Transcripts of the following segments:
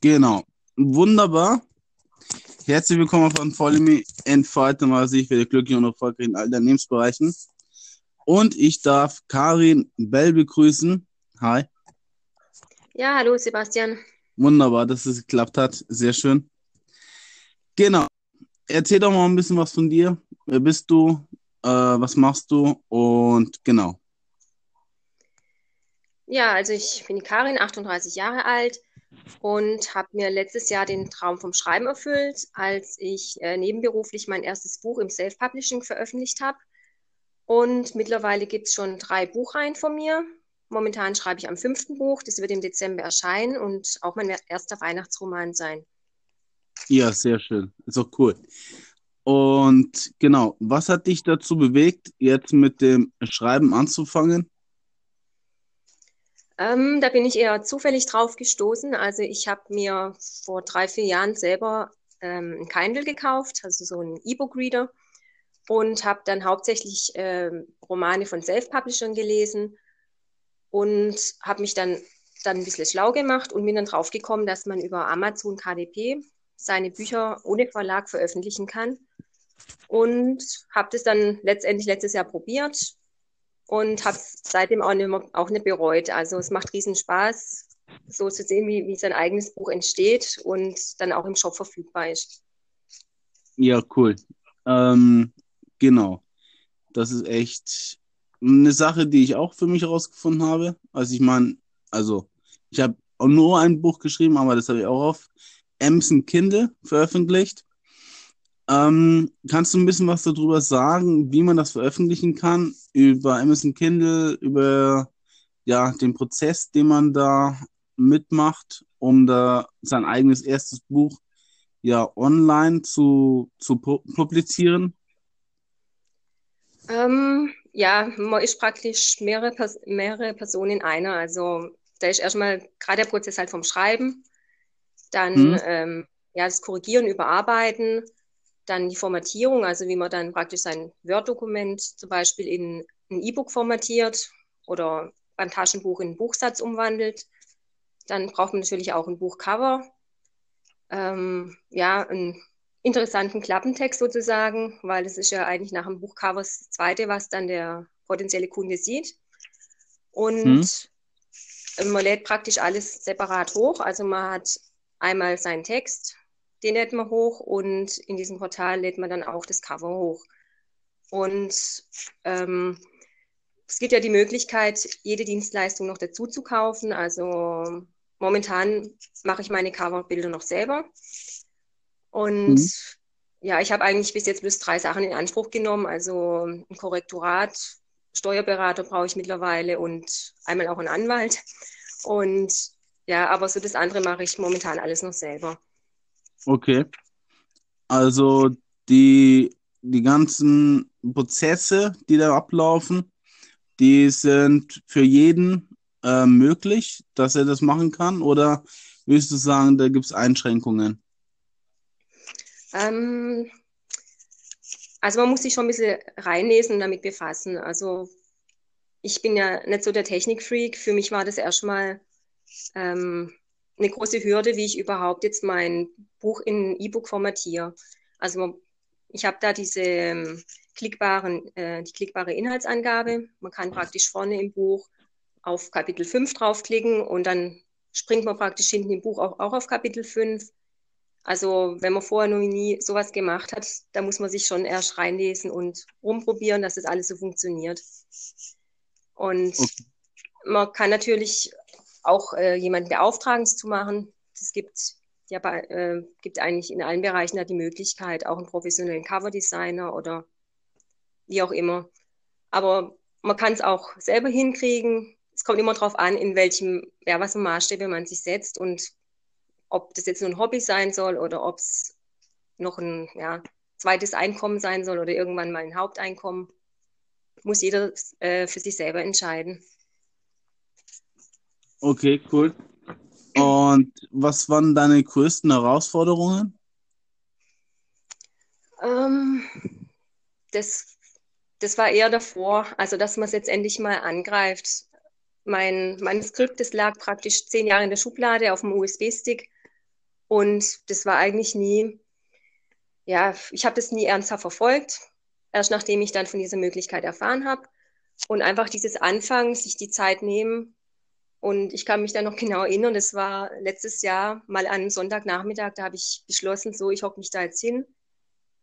Genau. Wunderbar. Herzlich willkommen von Follow Entfalten mal sich für die glücklichen und erfolgreichen Unternehmensbereichen. Und ich darf Karin Bell begrüßen. Hi. Ja, hallo Sebastian. Wunderbar, dass es geklappt hat. Sehr schön. Genau. Erzähl doch mal ein bisschen was von dir. Wer bist du? Äh, was machst du? Und genau. Ja, also ich bin die Karin, 38 Jahre alt und habe mir letztes Jahr den Traum vom Schreiben erfüllt, als ich äh, nebenberuflich mein erstes Buch im Self-Publishing veröffentlicht habe. Und mittlerweile gibt es schon drei Buchreihen von mir. Momentan schreibe ich am fünften Buch, das wird im Dezember erscheinen und auch mein erster Weihnachtsroman sein. Ja, sehr schön. Ist auch cool. Und genau, was hat dich dazu bewegt, jetzt mit dem Schreiben anzufangen? Ähm, da bin ich eher zufällig drauf gestoßen. Also ich habe mir vor drei, vier Jahren selber ähm, ein Kindle gekauft, also so ein E-Book-Reader und habe dann hauptsächlich ähm, Romane von Self-Publishern gelesen und habe mich dann, dann ein bisschen schlau gemacht und bin dann drauf gekommen, dass man über Amazon KDP seine Bücher ohne Verlag veröffentlichen kann. Und habe das dann letztendlich letztes Jahr probiert und habe seitdem auch nicht, auch nicht bereut. Also es macht riesen Spaß, so zu sehen, wie, wie sein eigenes Buch entsteht und dann auch im Shop verfügbar ist. Ja, cool. Ähm, genau. Das ist echt eine Sache, die ich auch für mich herausgefunden habe. Also ich meine, also ich habe nur ein Buch geschrieben, aber das habe ich auch auf Amazon Kindle veröffentlicht. Ähm, kannst du ein bisschen was darüber sagen, wie man das veröffentlichen kann? Über Amazon Kindle, über ja, den Prozess, den man da mitmacht, um da sein eigenes erstes Buch ja online zu, zu publizieren? Ähm, ja, man ist praktisch mehrere, mehrere Personen in einer. Also da ist erstmal gerade der Prozess halt vom Schreiben, dann mhm. ähm, ja, das Korrigieren, Überarbeiten, dann die Formatierung, also wie man dann praktisch sein Word-Dokument zum Beispiel in ein E-Book formatiert oder beim Taschenbuch in einen Buchsatz umwandelt. Dann braucht man natürlich auch ein Buchcover. Ähm, ja, einen interessanten Klappentext sozusagen, weil es ist ja eigentlich nach dem Buchcover das zweite, was dann der potenzielle Kunde sieht. Und hm. man lädt praktisch alles separat hoch. Also man hat einmal seinen Text, den lädt man hoch und in diesem Portal lädt man dann auch das Cover hoch. Und ähm, es gibt ja die Möglichkeit, jede Dienstleistung noch dazu zu kaufen. Also momentan mache ich meine Coverbilder noch selber. Und mhm. ja, ich habe eigentlich bis jetzt bloß drei Sachen in Anspruch genommen. Also ein Korrektorat, Steuerberater brauche ich mittlerweile und einmal auch einen Anwalt. Und ja, aber so das andere mache ich momentan alles noch selber. Okay. Also die, die ganzen Prozesse, die da ablaufen, die sind für jeden äh, möglich, dass er das machen kann? Oder würdest du sagen, da gibt es Einschränkungen? Ähm, also man muss sich schon ein bisschen reinlesen und damit befassen. Also ich bin ja nicht so der Technikfreak. Für mich war das erstmal ähm, eine große Hürde, wie ich überhaupt jetzt mein Buch in E-Book formatiere. Also ich habe da diese ähm, klickbaren, äh, die klickbare Inhaltsangabe. Man kann praktisch vorne im Buch auf Kapitel 5 draufklicken und dann springt man praktisch hinten im Buch auch, auch auf Kapitel 5. Also wenn man vorher noch nie sowas gemacht hat, da muss man sich schon erst reinlesen und rumprobieren, dass das alles so funktioniert. Und man kann natürlich auch äh, jemanden beauftragen, es zu machen. Es gibt ja äh, gibt eigentlich in allen Bereichen da die Möglichkeit, auch einen professionellen Coverdesigner oder wie auch immer. Aber man kann es auch selber hinkriegen. Es kommt immer darauf an, in welchem, ja, was für Maßstäbe man sich setzt und ob das jetzt nur ein Hobby sein soll oder ob es noch ein ja, zweites Einkommen sein soll oder irgendwann mal ein Haupteinkommen, muss jeder äh, für sich selber entscheiden. Okay, cool. Und was waren deine größten Herausforderungen? Ähm, das, das war eher davor, also dass man es jetzt endlich mal angreift. Mein Manuskript, das lag praktisch zehn Jahre in der Schublade auf dem USB-Stick Und das war eigentlich nie, ja, ich habe das nie ernsthaft verfolgt. Erst nachdem ich dann von dieser Möglichkeit erfahren habe. Und einfach dieses Anfangen, sich die Zeit nehmen. Und ich kann mich da noch genau erinnern, das war letztes Jahr mal an einem Sonntagnachmittag, da habe ich beschlossen, so, ich hocke mich da jetzt hin,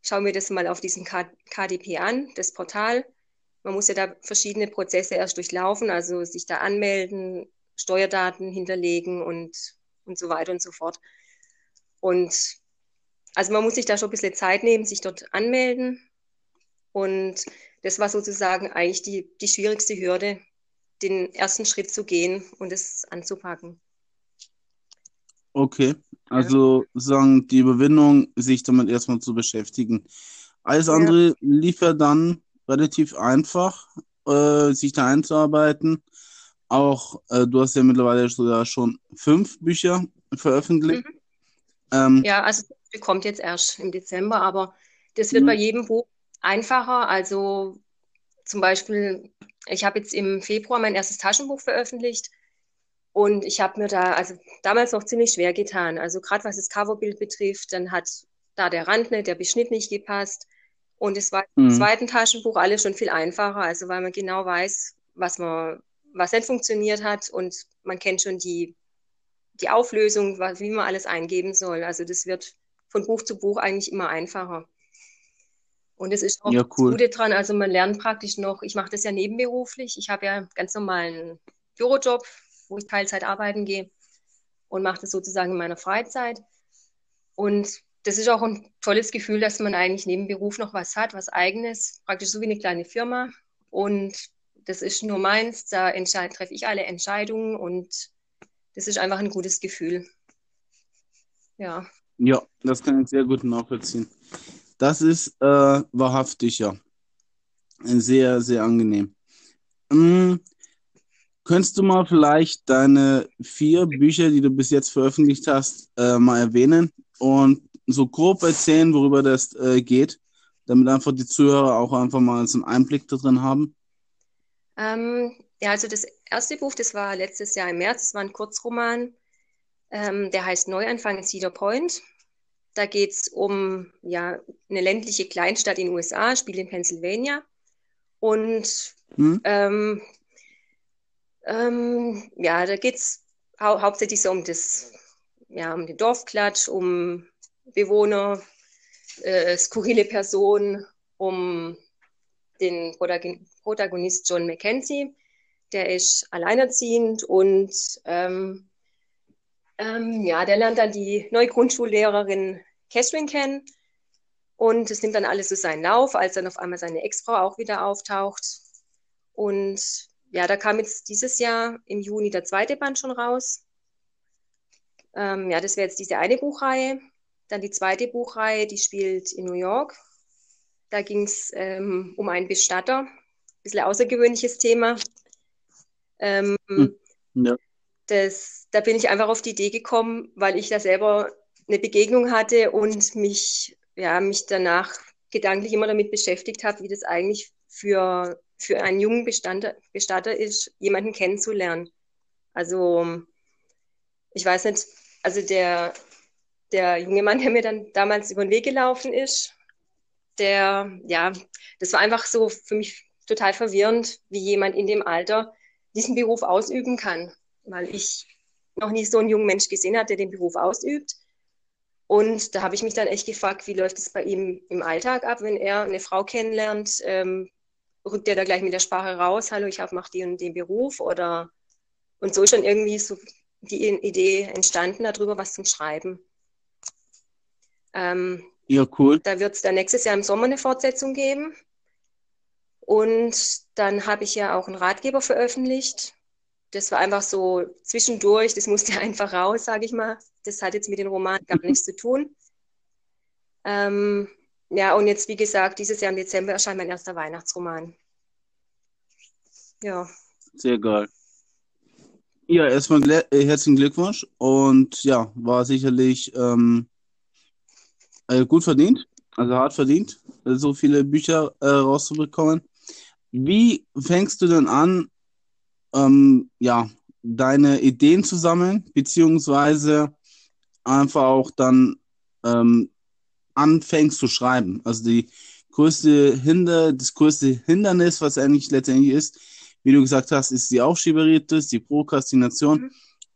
schaue mir das mal auf diesem KDP an, das Portal. Man muss ja da verschiedene Prozesse erst durchlaufen, also sich da anmelden, Steuerdaten hinterlegen und, und so weiter und so fort. Und also man muss sich da schon ein bisschen Zeit nehmen, sich dort anmelden. Und das war sozusagen eigentlich die, die schwierigste Hürde, den ersten Schritt zu gehen und es anzupacken. Okay, also ja. sagen die Überwindung, sich damit erstmal zu beschäftigen. Alles andere ja. lief ja dann relativ einfach, äh, sich da einzuarbeiten. Auch äh, du hast ja mittlerweile sogar schon fünf Bücher veröffentlicht. Mhm. Ähm, ja, also das kommt jetzt erst im Dezember, aber das wird mhm. bei jedem Buch einfacher. Also zum Beispiel, ich habe jetzt im Februar mein erstes Taschenbuch veröffentlicht und ich habe mir da also damals noch ziemlich schwer getan. Also gerade was das Coverbild betrifft, dann hat da der Rand nicht, der Beschnitt nicht gepasst. Und es war mhm. im zweiten Taschenbuch alles schon viel einfacher, also weil man genau weiß, was man, was nicht funktioniert hat und man kennt schon die, die Auflösung, wie man alles eingeben soll. Also das wird von Buch zu Buch eigentlich immer einfacher. Und es ist auch ja, cool. Gute dran, also man lernt praktisch noch, ich mache das ja nebenberuflich, ich habe ja ganz normalen Bürojob, wo ich Teilzeit arbeiten gehe und mache das sozusagen in meiner Freizeit. Und das ist auch ein tolles Gefühl, dass man eigentlich neben Beruf noch was hat, was eigenes, praktisch so wie eine kleine Firma. Und das ist nur meins, da treffe ich alle Entscheidungen und das ist einfach ein gutes Gefühl. Ja. Ja, das kann ich sehr gut nachvollziehen. Das ist äh, wahrhaftig, ja. Sehr, sehr angenehm. Hm, könntest du mal vielleicht deine vier Bücher, die du bis jetzt veröffentlicht hast, äh, mal erwähnen und so grob erzählen, worüber das äh, geht, damit einfach die Zuhörer auch einfach mal so einen Einblick darin haben? Ähm, ja, also das erste Buch, das war letztes Jahr im März, das war ein Kurzroman, ähm, der heißt Neuanfang in Cedar Point. Da geht es um ja, eine ländliche Kleinstadt in den USA, spielt in Pennsylvania. Und hm? ähm, ähm, ja, da geht es hau hauptsächlich so um das, ja, um den Dorfklatsch, um Bewohner, äh, skurrile Personen, um den Protagonist John Mackenzie. Der ist alleinerziehend und ähm, ähm, ja, der lernt dann die neue Grundschullehrerin Catherine kennen und es nimmt dann alles so seinen Lauf, als dann auf einmal seine Ex-Frau auch wieder auftaucht. Und ja, da kam jetzt dieses Jahr im Juni der zweite Band schon raus. Ähm, ja, das wäre jetzt diese eine Buchreihe. Dann die zweite Buchreihe, die spielt in New York. Da ging es ähm, um einen Bestatter. Ein bisschen außergewöhnliches Thema. Ähm, hm. ja das, da bin ich einfach auf die Idee gekommen, weil ich da selber eine Begegnung hatte und mich, ja, mich danach gedanklich immer damit beschäftigt habe, wie das eigentlich für, für einen jungen Bestatter, Bestatter ist, jemanden kennenzulernen. Also, ich weiß nicht, also der, der junge Mann, der mir dann damals über den Weg gelaufen ist, der, ja, das war einfach so für mich total verwirrend, wie jemand in dem Alter diesen Beruf ausüben kann weil ich noch nie so einen jungen Mensch gesehen hatte, der den Beruf ausübt. Und da habe ich mich dann echt gefragt, wie läuft es bei ihm im Alltag ab, wenn er eine Frau kennenlernt? Ähm, rückt er da gleich mit der Sprache raus, hallo, ich mache den, den Beruf? Oder und so ist dann irgendwie so die Idee entstanden, darüber was zum Schreiben. Ähm, ja, cool. Da wird es dann nächstes Jahr im Sommer eine Fortsetzung geben. Und dann habe ich ja auch einen Ratgeber veröffentlicht, das war einfach so zwischendurch, das musste einfach raus, sage ich mal. Das hat jetzt mit dem Roman gar mhm. nichts zu tun. Ähm, ja, und jetzt, wie gesagt, dieses Jahr im Dezember erscheint mein erster Weihnachtsroman. Ja. Sehr geil. Ja, erstmal äh, herzlichen Glückwunsch und ja, war sicherlich ähm, äh, gut verdient, also hart verdient, so viele Bücher äh, rauszubekommen. Wie fängst du denn an, ähm, ja, deine Ideen zu sammeln, beziehungsweise einfach auch dann ähm, anfängst zu schreiben. Also die größte Hinder, das größte Hindernis, was eigentlich letztendlich ist, wie du gesagt hast, ist die Aufschieberitis, die Prokrastination. Mhm.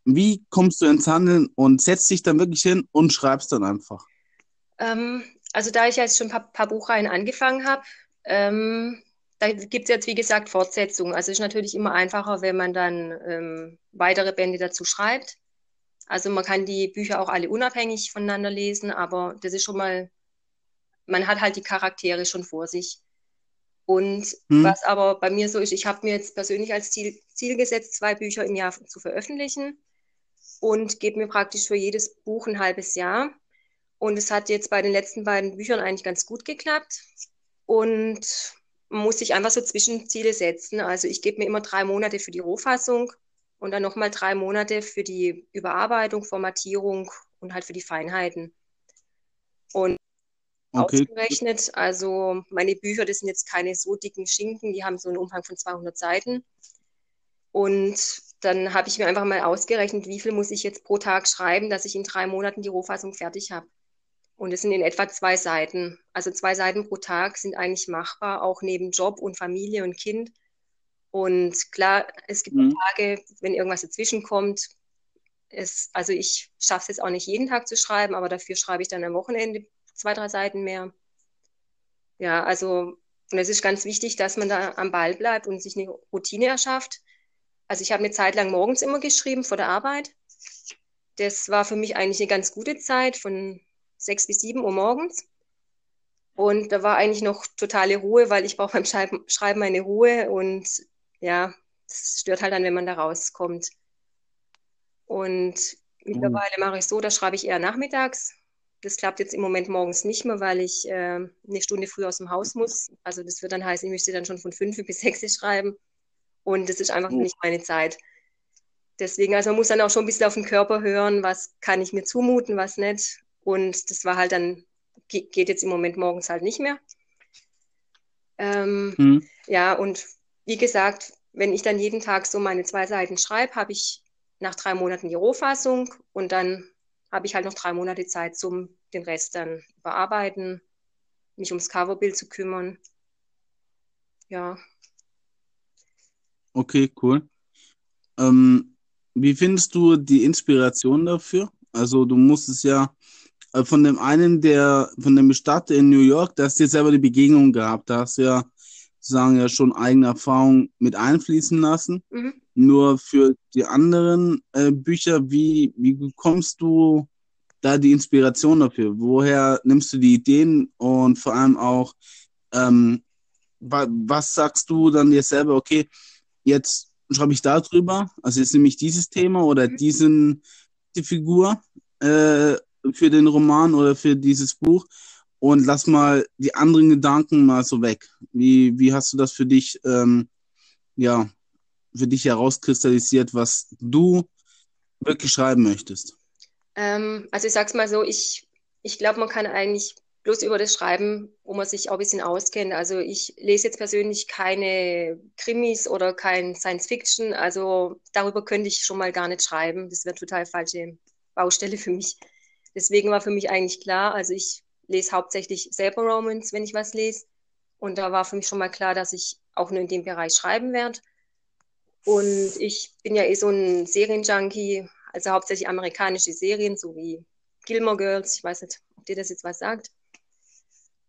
Wie kommst du ins Handeln und setzt dich dann wirklich hin und schreibst dann einfach? Ähm, also da ich jetzt schon ein paar, paar Buchreihen angefangen habe, ähm, da gibt es jetzt, wie gesagt, Fortsetzungen. Also es ist natürlich immer einfacher, wenn man dann ähm, weitere Bände dazu schreibt. Also man kann die Bücher auch alle unabhängig voneinander lesen, aber das ist schon mal, man hat halt die Charaktere schon vor sich. Und hm. was aber bei mir so ist, ich habe mir jetzt persönlich als Ziel, Ziel gesetzt, zwei Bücher im Jahr zu veröffentlichen und gebe mir praktisch für jedes Buch ein halbes Jahr. Und es hat jetzt bei den letzten beiden Büchern eigentlich ganz gut geklappt. Und muss sich einfach so Zwischenziele setzen. Also ich gebe mir immer drei Monate für die Rohfassung und dann nochmal drei Monate für die Überarbeitung, Formatierung und halt für die Feinheiten. Und okay. ausgerechnet, also meine Bücher, das sind jetzt keine so dicken Schinken, die haben so einen Umfang von 200 Seiten. Und dann habe ich mir einfach mal ausgerechnet, wie viel muss ich jetzt pro Tag schreiben, dass ich in drei Monaten die Rohfassung fertig habe. Und es sind in etwa zwei Seiten. Also zwei Seiten pro Tag sind eigentlich machbar, auch neben Job und Familie und Kind. Und klar, es gibt mhm. Tage, wenn irgendwas dazwischen kommt. Es, also ich schaffe es jetzt auch nicht jeden Tag zu schreiben, aber dafür schreibe ich dann am Wochenende zwei, drei Seiten mehr. Ja, also und es ist ganz wichtig, dass man da am Ball bleibt und sich eine Routine erschafft. Also ich habe eine Zeit lang morgens immer geschrieben vor der Arbeit. Das war für mich eigentlich eine ganz gute Zeit von sechs bis sieben Uhr morgens. Und da war eigentlich noch totale Ruhe, weil ich brauche beim Schreiben, Schreiben meine Ruhe und ja, es stört halt dann, wenn man da rauskommt. Und mittlerweile mache ich so, da schreibe ich eher nachmittags. Das klappt jetzt im Moment morgens nicht mehr, weil ich äh, eine Stunde früh aus dem Haus muss. Also das wird dann heißen, ich müsste dann schon von fünf bis sechs schreiben. Und das ist einfach nicht meine Zeit. Deswegen, also man muss dann auch schon ein bisschen auf den Körper hören, was kann ich mir zumuten, was nicht. Und das war halt dann, geht jetzt im Moment morgens halt nicht mehr. Ähm, mhm. Ja, und wie gesagt, wenn ich dann jeden Tag so meine zwei Seiten schreibe, habe ich nach drei Monaten die Rohfassung und dann habe ich halt noch drei Monate Zeit zum den Rest dann bearbeiten, mich ums Coverbild zu kümmern. Ja. Okay, cool. Ähm, wie findest du die Inspiration dafür? Also du musst es ja von dem einen, der, von dem Bestatter in New York, da hast du jetzt selber die Begegnung gehabt. Da hast du ja sozusagen ja schon eigene Erfahrungen mit einfließen lassen. Mhm. Nur für die anderen äh, Bücher, wie, wie bekommst du da die Inspiration dafür? Woher nimmst du die Ideen und vor allem auch, ähm, wa was sagst du dann dir selber, okay, jetzt schreibe ich da drüber, also jetzt nehme ich dieses Thema oder mhm. diesen, die Figur äh, für den Roman oder für dieses Buch und lass mal die anderen Gedanken mal so weg. Wie, wie hast du das für dich, ähm, ja, für dich herauskristallisiert, was du wirklich schreiben möchtest? Ähm, also ich sag's mal so, ich, ich glaube, man kann eigentlich bloß über das schreiben, wo man sich auch ein bisschen auskennt. Also ich lese jetzt persönlich keine Krimis oder kein Science Fiction. Also darüber könnte ich schon mal gar nicht schreiben. Das wäre total falsche Baustelle für mich. Deswegen war für mich eigentlich klar, also ich lese hauptsächlich selber Romans, wenn ich was lese. Und da war für mich schon mal klar, dass ich auch nur in dem Bereich schreiben werde. Und ich bin ja eh so ein Serienjunkie, also hauptsächlich amerikanische Serien, so wie Gilmore Girls. Ich weiß nicht, ob dir das jetzt was sagt.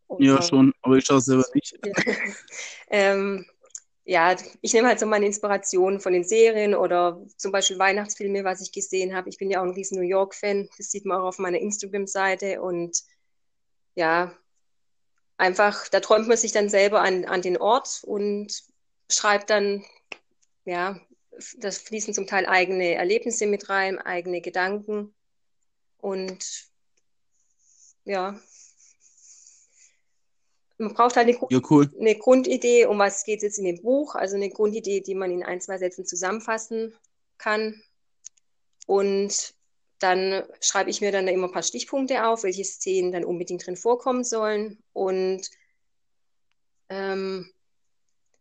Und, ja, schon, aber ich schaue es selber nicht. ähm, ja, ich nehme halt so meine Inspiration von den Serien oder zum Beispiel Weihnachtsfilme, was ich gesehen habe. Ich bin ja auch ein riesen New York-Fan. Das sieht man auch auf meiner Instagram-Seite. Und ja, einfach, da träumt man sich dann selber an, an den Ort und schreibt dann, ja, das fließen zum Teil eigene Erlebnisse mit rein, eigene Gedanken. Und ja, man braucht halt eine, ja, cool. eine, Grundidee, um was geht es jetzt in dem Buch, also eine Grundidee, die man in ein, zwei Sätzen zusammenfassen kann. Und dann schreibe ich mir dann immer ein paar Stichpunkte auf, welche Szenen dann unbedingt drin vorkommen sollen. Und ähm,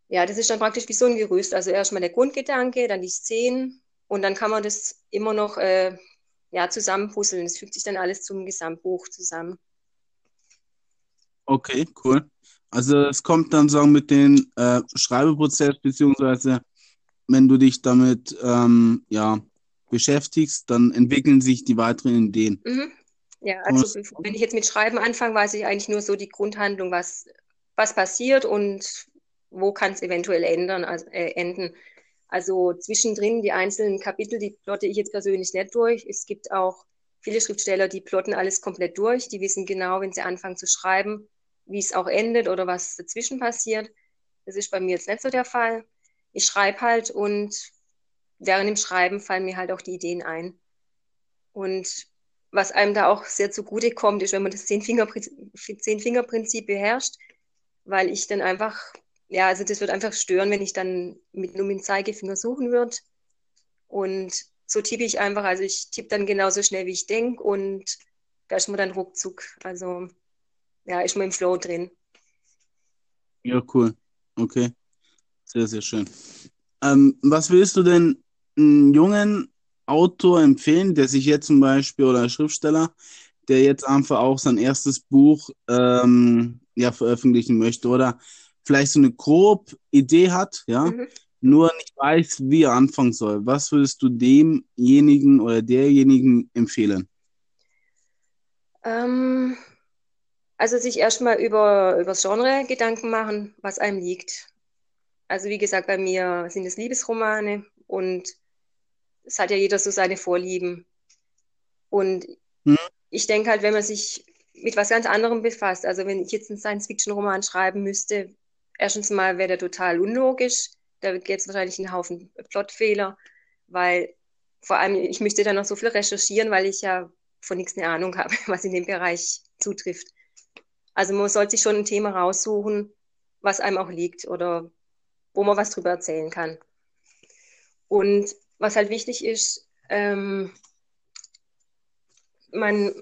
ja, das ist dann praktisch wie so ein Gerüst. Also erstmal der Grundgedanke, dann die Szenen und dann kann man das immer noch äh, ja, zusammenpuzzeln. Es fügt sich dann alles zum Gesamtbuch zusammen. Okay, cool. Also es kommt dann sagen mit dem äh, Schreibeprozess, beziehungsweise wenn du dich damit ähm, ja, beschäftigst, dann entwickeln sich die weiteren Ideen. Mhm. Ja, also wenn ich jetzt mit Schreiben anfange, weiß ich eigentlich nur so die Grundhandlung, was, was passiert und wo kann es eventuell ändern, also, äh, enden. Also zwischendrin die einzelnen Kapitel, die plotte ich jetzt persönlich nicht durch. Es gibt auch viele Schriftsteller, die plotten alles komplett durch. Die wissen genau, wenn sie anfangen zu schreiben, wie es auch endet oder was dazwischen passiert. Das ist bei mir jetzt nicht so der Fall. Ich schreibe halt und während dem Schreiben fallen mir halt auch die Ideen ein. Und was einem da auch sehr zugute kommt, ist, wenn man das Zehn-Finger-Prinzip beherrscht, weil ich dann einfach, ja, also das wird einfach stören, wenn ich dann mit nur mit Zeigefinger suchen würde. Und so tippe ich einfach, also ich tippe dann genauso schnell, wie ich denke und da ist man dann ruckzuck. Also ja, ist man im Flow drin. Ja, cool. Okay. Sehr, sehr schön. Ähm, was willst du denn einem jungen Autor empfehlen, der sich jetzt zum Beispiel oder Schriftsteller, der jetzt einfach auch sein erstes Buch ähm, ja, veröffentlichen möchte oder vielleicht so eine grobe Idee hat, ja, mhm. nur nicht weiß, wie er anfangen soll. Was würdest du demjenigen oder derjenigen empfehlen? Ähm, also sich erstmal über, über das Genre Gedanken machen, was einem liegt. Also wie gesagt, bei mir sind es Liebesromane und es hat ja jeder so seine Vorlieben. Und hm. ich denke halt, wenn man sich mit was ganz anderem befasst, also wenn ich jetzt einen Science-Fiction-Roman schreiben müsste, erstens mal wäre der total unlogisch. Da gäbe es wahrscheinlich einen Haufen Plotfehler, weil vor allem ich müsste dann noch so viel recherchieren, weil ich ja von nichts eine Ahnung habe, was in dem Bereich zutrifft. Also man sollte sich schon ein Thema raussuchen, was einem auch liegt oder wo man was drüber erzählen kann. Und was halt wichtig ist, ähm, man,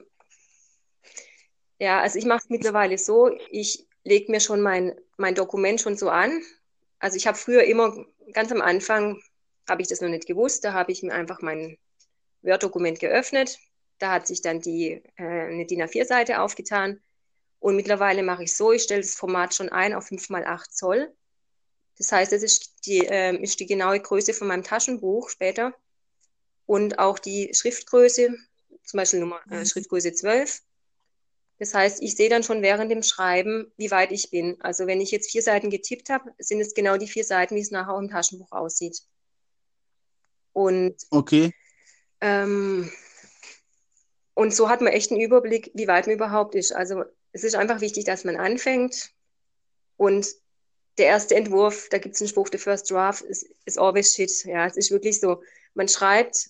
ja, also ich mache es mittlerweile so, ich lege mir schon mein, mein Dokument schon so an. Also ich habe früher immer, ganz am Anfang habe ich das noch nicht gewusst, da habe ich mir einfach mein Word-Dokument geöffnet. Da hat sich dann die, äh, eine DIN A4-Seite aufgetan. Und mittlerweile mache ich so, ich stelle das Format schon ein auf 5 x 8 Zoll. Das heißt, das ist die, äh, ist die genaue Größe von meinem Taschenbuch später und auch die Schriftgröße, zum Beispiel Nummer, äh, mhm. Schriftgröße 12. Das heißt, ich sehe dann schon während dem Schreiben, wie weit ich bin. Also wenn ich jetzt vier Seiten getippt habe, sind es genau die vier Seiten, wie es nachher im Taschenbuch aussieht. Und, okay. Ähm, und so hat man echt einen Überblick, wie weit man überhaupt ist. Also es ist einfach wichtig, dass man anfängt und der erste Entwurf, da gibt es einen Spruch, the first draft is, is always shit. Ja, es ist wirklich so. Man schreibt,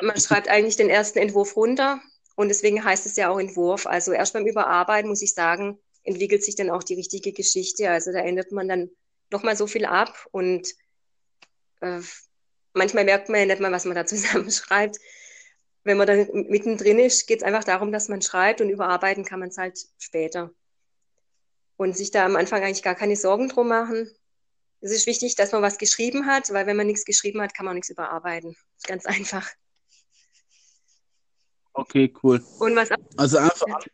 man schreibt eigentlich den ersten Entwurf runter und deswegen heißt es ja auch Entwurf. Also erst beim Überarbeiten, muss ich sagen, entwickelt sich dann auch die richtige Geschichte. Also da ändert man dann nochmal so viel ab und äh, manchmal merkt man ja nicht mal, was man da zusammenschreibt. Wenn man dann mittendrin ist, geht es einfach darum, dass man schreibt und überarbeiten kann man es halt später und sich da am Anfang eigentlich gar keine Sorgen drum machen. Es ist wichtig, dass man was geschrieben hat, weil wenn man nichts geschrieben hat, kann man auch nichts überarbeiten. Ganz einfach. Okay, cool. Und was, also einfach,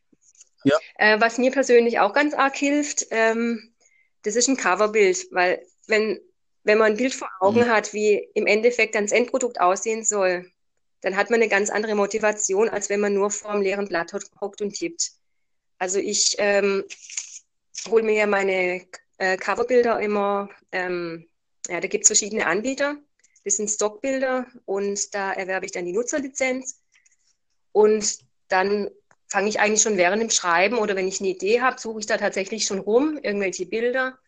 ja. Äh, was mir persönlich auch ganz arg hilft, ähm, das ist ein Coverbild, weil wenn, wenn man ein Bild vor Augen mhm. hat, wie im Endeffekt dann das Endprodukt aussehen soll, dann hat man eine ganz andere Motivation, als wenn man nur vor dem leeren Blatt hockt und tippt. Also ich ähm, hole mir ja meine äh, Coverbilder immer, ähm, ja, da gibt es verschiedene Anbieter. Das sind Stockbilder und da erwerbe ich dann die Nutzerlizenz. Und dann fange ich eigentlich schon während dem Schreiben oder wenn ich eine Idee habe, suche ich da tatsächlich schon rum, irgendwelche Bilder,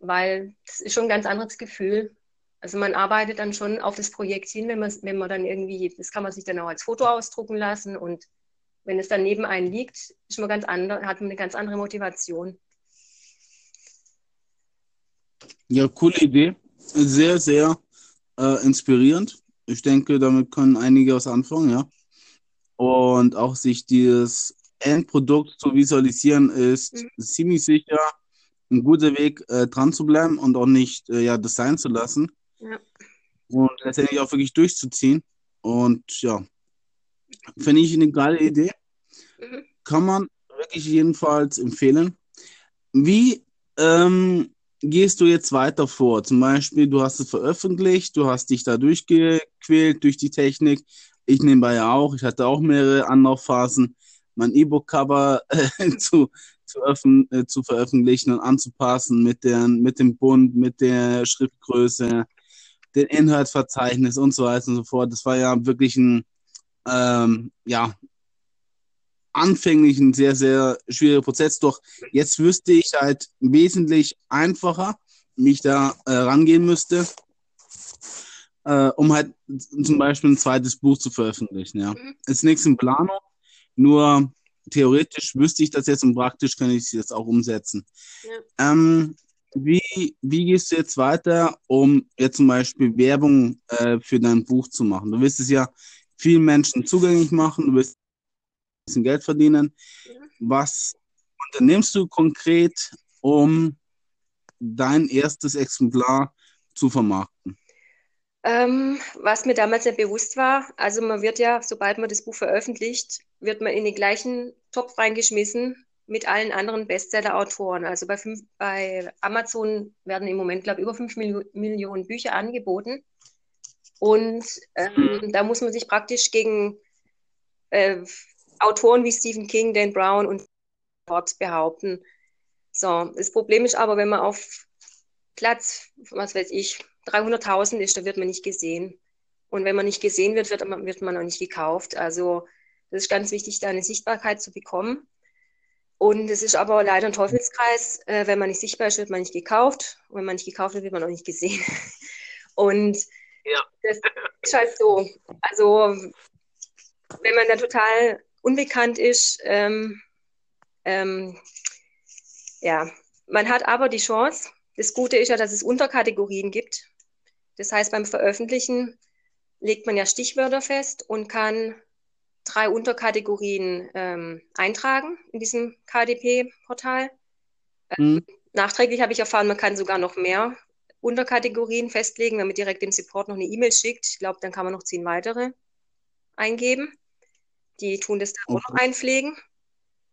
weil das ist schon ein ganz anderes Gefühl. Also man arbeitet dann schon auf das Projekt hin, wenn man, wenn man dann irgendwie, das kann man sich dann auch als Foto ausdrucken lassen und wenn es dann neben einem liegt, ist man ganz andere, hat man eine ganz andere Motivation. Ja, coole Idee. Sehr, sehr äh, inspirierend. Ich denke, damit können einige was anfangen, ja. Und auch sich dieses Endprodukt zu visualisieren, ist mhm. ziemlich sicher ein guter Weg, äh, dran zu bleiben und auch nicht äh, ja, das sein zu lassen. Ja. Und letztendlich auch wirklich durchzuziehen. Und ja, Finde ich eine geile Idee. Mhm. Kann man wirklich jedenfalls empfehlen. Wie ähm, gehst du jetzt weiter vor? Zum Beispiel, du hast es veröffentlicht, du hast dich da durchgequält durch die Technik. Ich nebenbei ja auch. Ich hatte auch mehrere Anlaufphasen, mein E-Book-Cover äh, zu, zu, äh, zu, veröffentlichen und anzupassen mit, der, mit dem Bund, mit der Schriftgröße, dem Inhaltsverzeichnis und so weiter und so fort. Das war ja wirklich ein, ähm, ja, anfänglich ein sehr, sehr schwieriger Prozess. Doch jetzt wüsste ich halt wesentlich einfacher, wie ich da äh, rangehen müsste, äh, um halt zum Beispiel ein zweites Buch zu veröffentlichen. Ja. Mhm. Ist nichts in Planung, nur theoretisch wüsste ich das jetzt und praktisch kann ich es jetzt auch umsetzen. Ja. Ähm, wie, wie gehst du jetzt weiter, um jetzt zum Beispiel Werbung äh, für dein Buch zu machen? Du willst es ja vielen Menschen zugänglich machen, du willst ein bisschen Geld verdienen. Was unternimmst du konkret, um dein erstes Exemplar zu vermarkten? Ähm, was mir damals nicht bewusst war, also man wird ja, sobald man das Buch veröffentlicht, wird man in den gleichen Topf reingeschmissen mit allen anderen Bestseller-Autoren. Also bei, fünf, bei Amazon werden im Moment, glaube ich, über 5 Millionen Bücher angeboten. Und ähm, da muss man sich praktisch gegen äh, Autoren wie Stephen King, Dan Brown und Ford behaupten. So, das Problem ist aber, wenn man auf Platz, was weiß ich, 300.000 ist, da wird man nicht gesehen. Und wenn man nicht gesehen wird, wird man, wird man auch nicht gekauft. Also das ist ganz wichtig, da eine Sichtbarkeit zu bekommen. Und es ist aber leider ein Teufelskreis. Äh, wenn man nicht sichtbar ist, wird man nicht gekauft. Und wenn man nicht gekauft wird, wird man auch nicht gesehen. Und ja. das ist halt so. Also, wenn man da total unbekannt ist, ähm, ähm, ja, man hat aber die Chance. Das Gute ist ja, dass es Unterkategorien gibt. Das heißt, beim Veröffentlichen legt man ja Stichwörter fest und kann drei Unterkategorien ähm, eintragen in diesem KDP-Portal. Ähm, mhm. Nachträglich habe ich erfahren, man kann sogar noch mehr Unterkategorien festlegen, wenn man direkt dem Support noch eine E-Mail schickt. Ich glaube, dann kann man noch zehn weitere eingeben. Die tun das dann okay. auch noch einpflegen.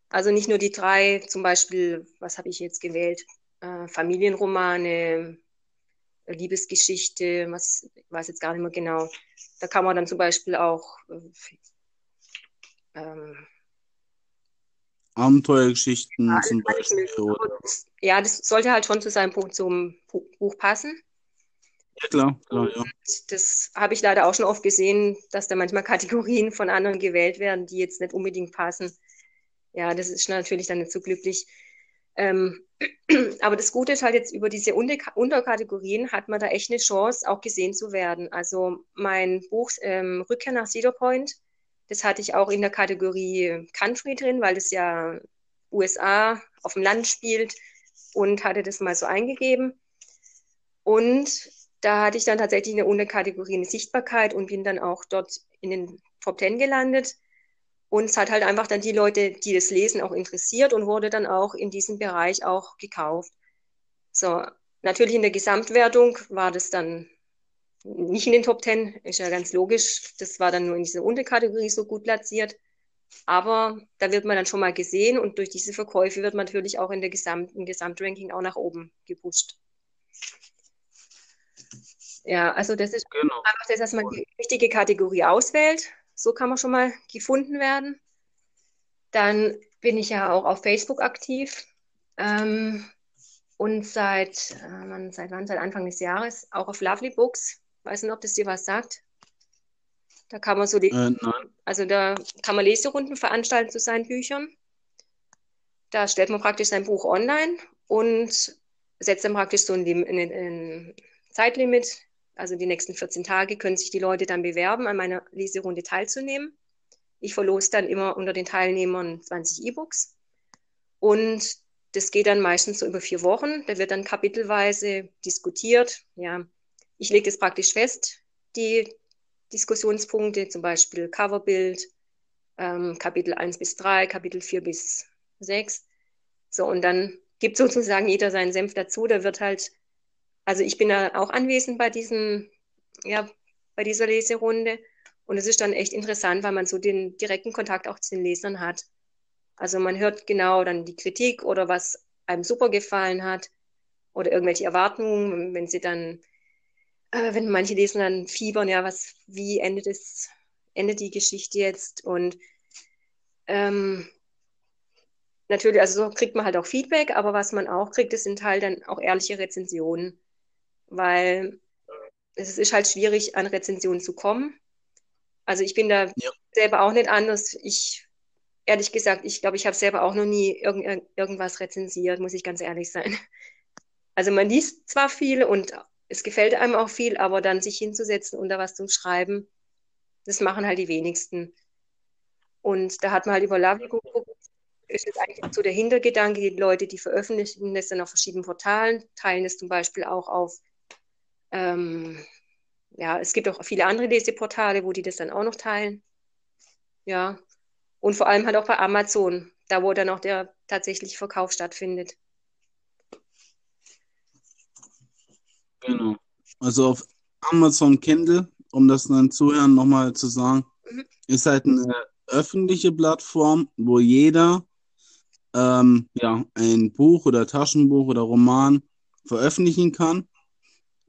Also nicht nur die drei, zum Beispiel, was habe ich jetzt gewählt? Äh, Familienromane, Liebesgeschichte, was ich weiß jetzt gar nicht mehr genau. Da kann man dann zum Beispiel auch äh, ähm, Abenteuergeschichten ja, zum Beispiel. ja, das sollte halt schon zu seinem Punkt zum Buch passen. Ja, klar, klar, ja. Das habe ich leider auch schon oft gesehen, dass da manchmal Kategorien von anderen gewählt werden, die jetzt nicht unbedingt passen. Ja, das ist natürlich dann nicht so glücklich. Ähm, aber das Gute ist halt jetzt über diese Unterkategorien hat man da echt eine Chance, auch gesehen zu werden. Also mein Buch ähm, Rückkehr nach Cedar Point das hatte ich auch in der Kategorie Country drin, weil das ja USA auf dem Land spielt und hatte das mal so eingegeben. Und da hatte ich dann tatsächlich eine Unterkategorie eine Sichtbarkeit und bin dann auch dort in den Top Ten gelandet. Und es hat halt einfach dann die Leute, die das lesen, auch interessiert und wurde dann auch in diesem Bereich auch gekauft. So, natürlich in der Gesamtwertung war das dann nicht in den Top Ten, ist ja ganz logisch. Das war dann nur in dieser Unterkategorie so gut platziert. Aber da wird man dann schon mal gesehen und durch diese Verkäufe wird man natürlich auch in der gesamten Gesamtranking auch nach oben gepusht. Ja, also das ist genau. einfach das, dass man die richtige Kategorie auswählt. So kann man schon mal gefunden werden. Dann bin ich ja auch auf Facebook aktiv. Ähm, und seit, äh, seit wann? Seit Anfang des Jahres auch auf Lovely Books. Weiß nicht, ob das dir was sagt. Da kann man so die, äh, also da kann man Leserunden veranstalten zu seinen Büchern. Da stellt man praktisch sein Buch online und setzt dann praktisch so ein, ein, ein Zeitlimit. Also die nächsten 14 Tage können sich die Leute dann bewerben, an meiner Leserunde teilzunehmen. Ich verlose dann immer unter den Teilnehmern 20 E-Books. Und das geht dann meistens so über vier Wochen. Da wird dann kapitelweise diskutiert. Ja, ich lege das praktisch fest, die Diskussionspunkte, zum Beispiel Coverbild, ähm, Kapitel 1 bis 3, Kapitel 4 bis 6. So, und dann gibt sozusagen jeder seinen Senf dazu. Da wird halt, also ich bin da auch anwesend bei diesem, ja, bei dieser Leserunde Und es ist dann echt interessant, weil man so den direkten Kontakt auch zu den Lesern hat. Also man hört genau dann die Kritik oder was einem super gefallen hat oder irgendwelche Erwartungen, wenn sie dann, äh, wenn manche lesen dann fiebern, ja, was, wie endet es, endet die Geschichte jetzt und ähm, natürlich, also so kriegt man halt auch Feedback, aber was man auch kriegt, das sind halt dann auch ehrliche Rezensionen, weil es ist halt schwierig, an Rezensionen zu kommen. Also ich bin da ja. selber auch nicht anders. Ich, ehrlich gesagt, ich glaube, ich habe selber auch noch nie irgend, irgendwas rezensiert, muss ich ganz ehrlich sein. Also man liest zwar viel und es gefällt einem auch viel, aber dann sich hinzusetzen und da was zu schreiben, das machen halt die wenigsten. Und da hat man halt über Lovely geguckt, ist jetzt eigentlich so der Hintergedanke, die Leute, die veröffentlichen das dann auf verschiedenen Portalen, teilen es zum Beispiel auch auf, ähm, ja, es gibt auch viele andere Leseportale, wo die das dann auch noch teilen. Ja. Und vor allem halt auch bei Amazon, da wo dann auch der tatsächliche Verkauf stattfindet. Genau. Also auf Amazon Kindle, um das dann Zuhören nochmal zu sagen, mhm. ist halt eine öffentliche Plattform, wo jeder ähm, ja, ein Buch oder Taschenbuch oder Roman veröffentlichen kann.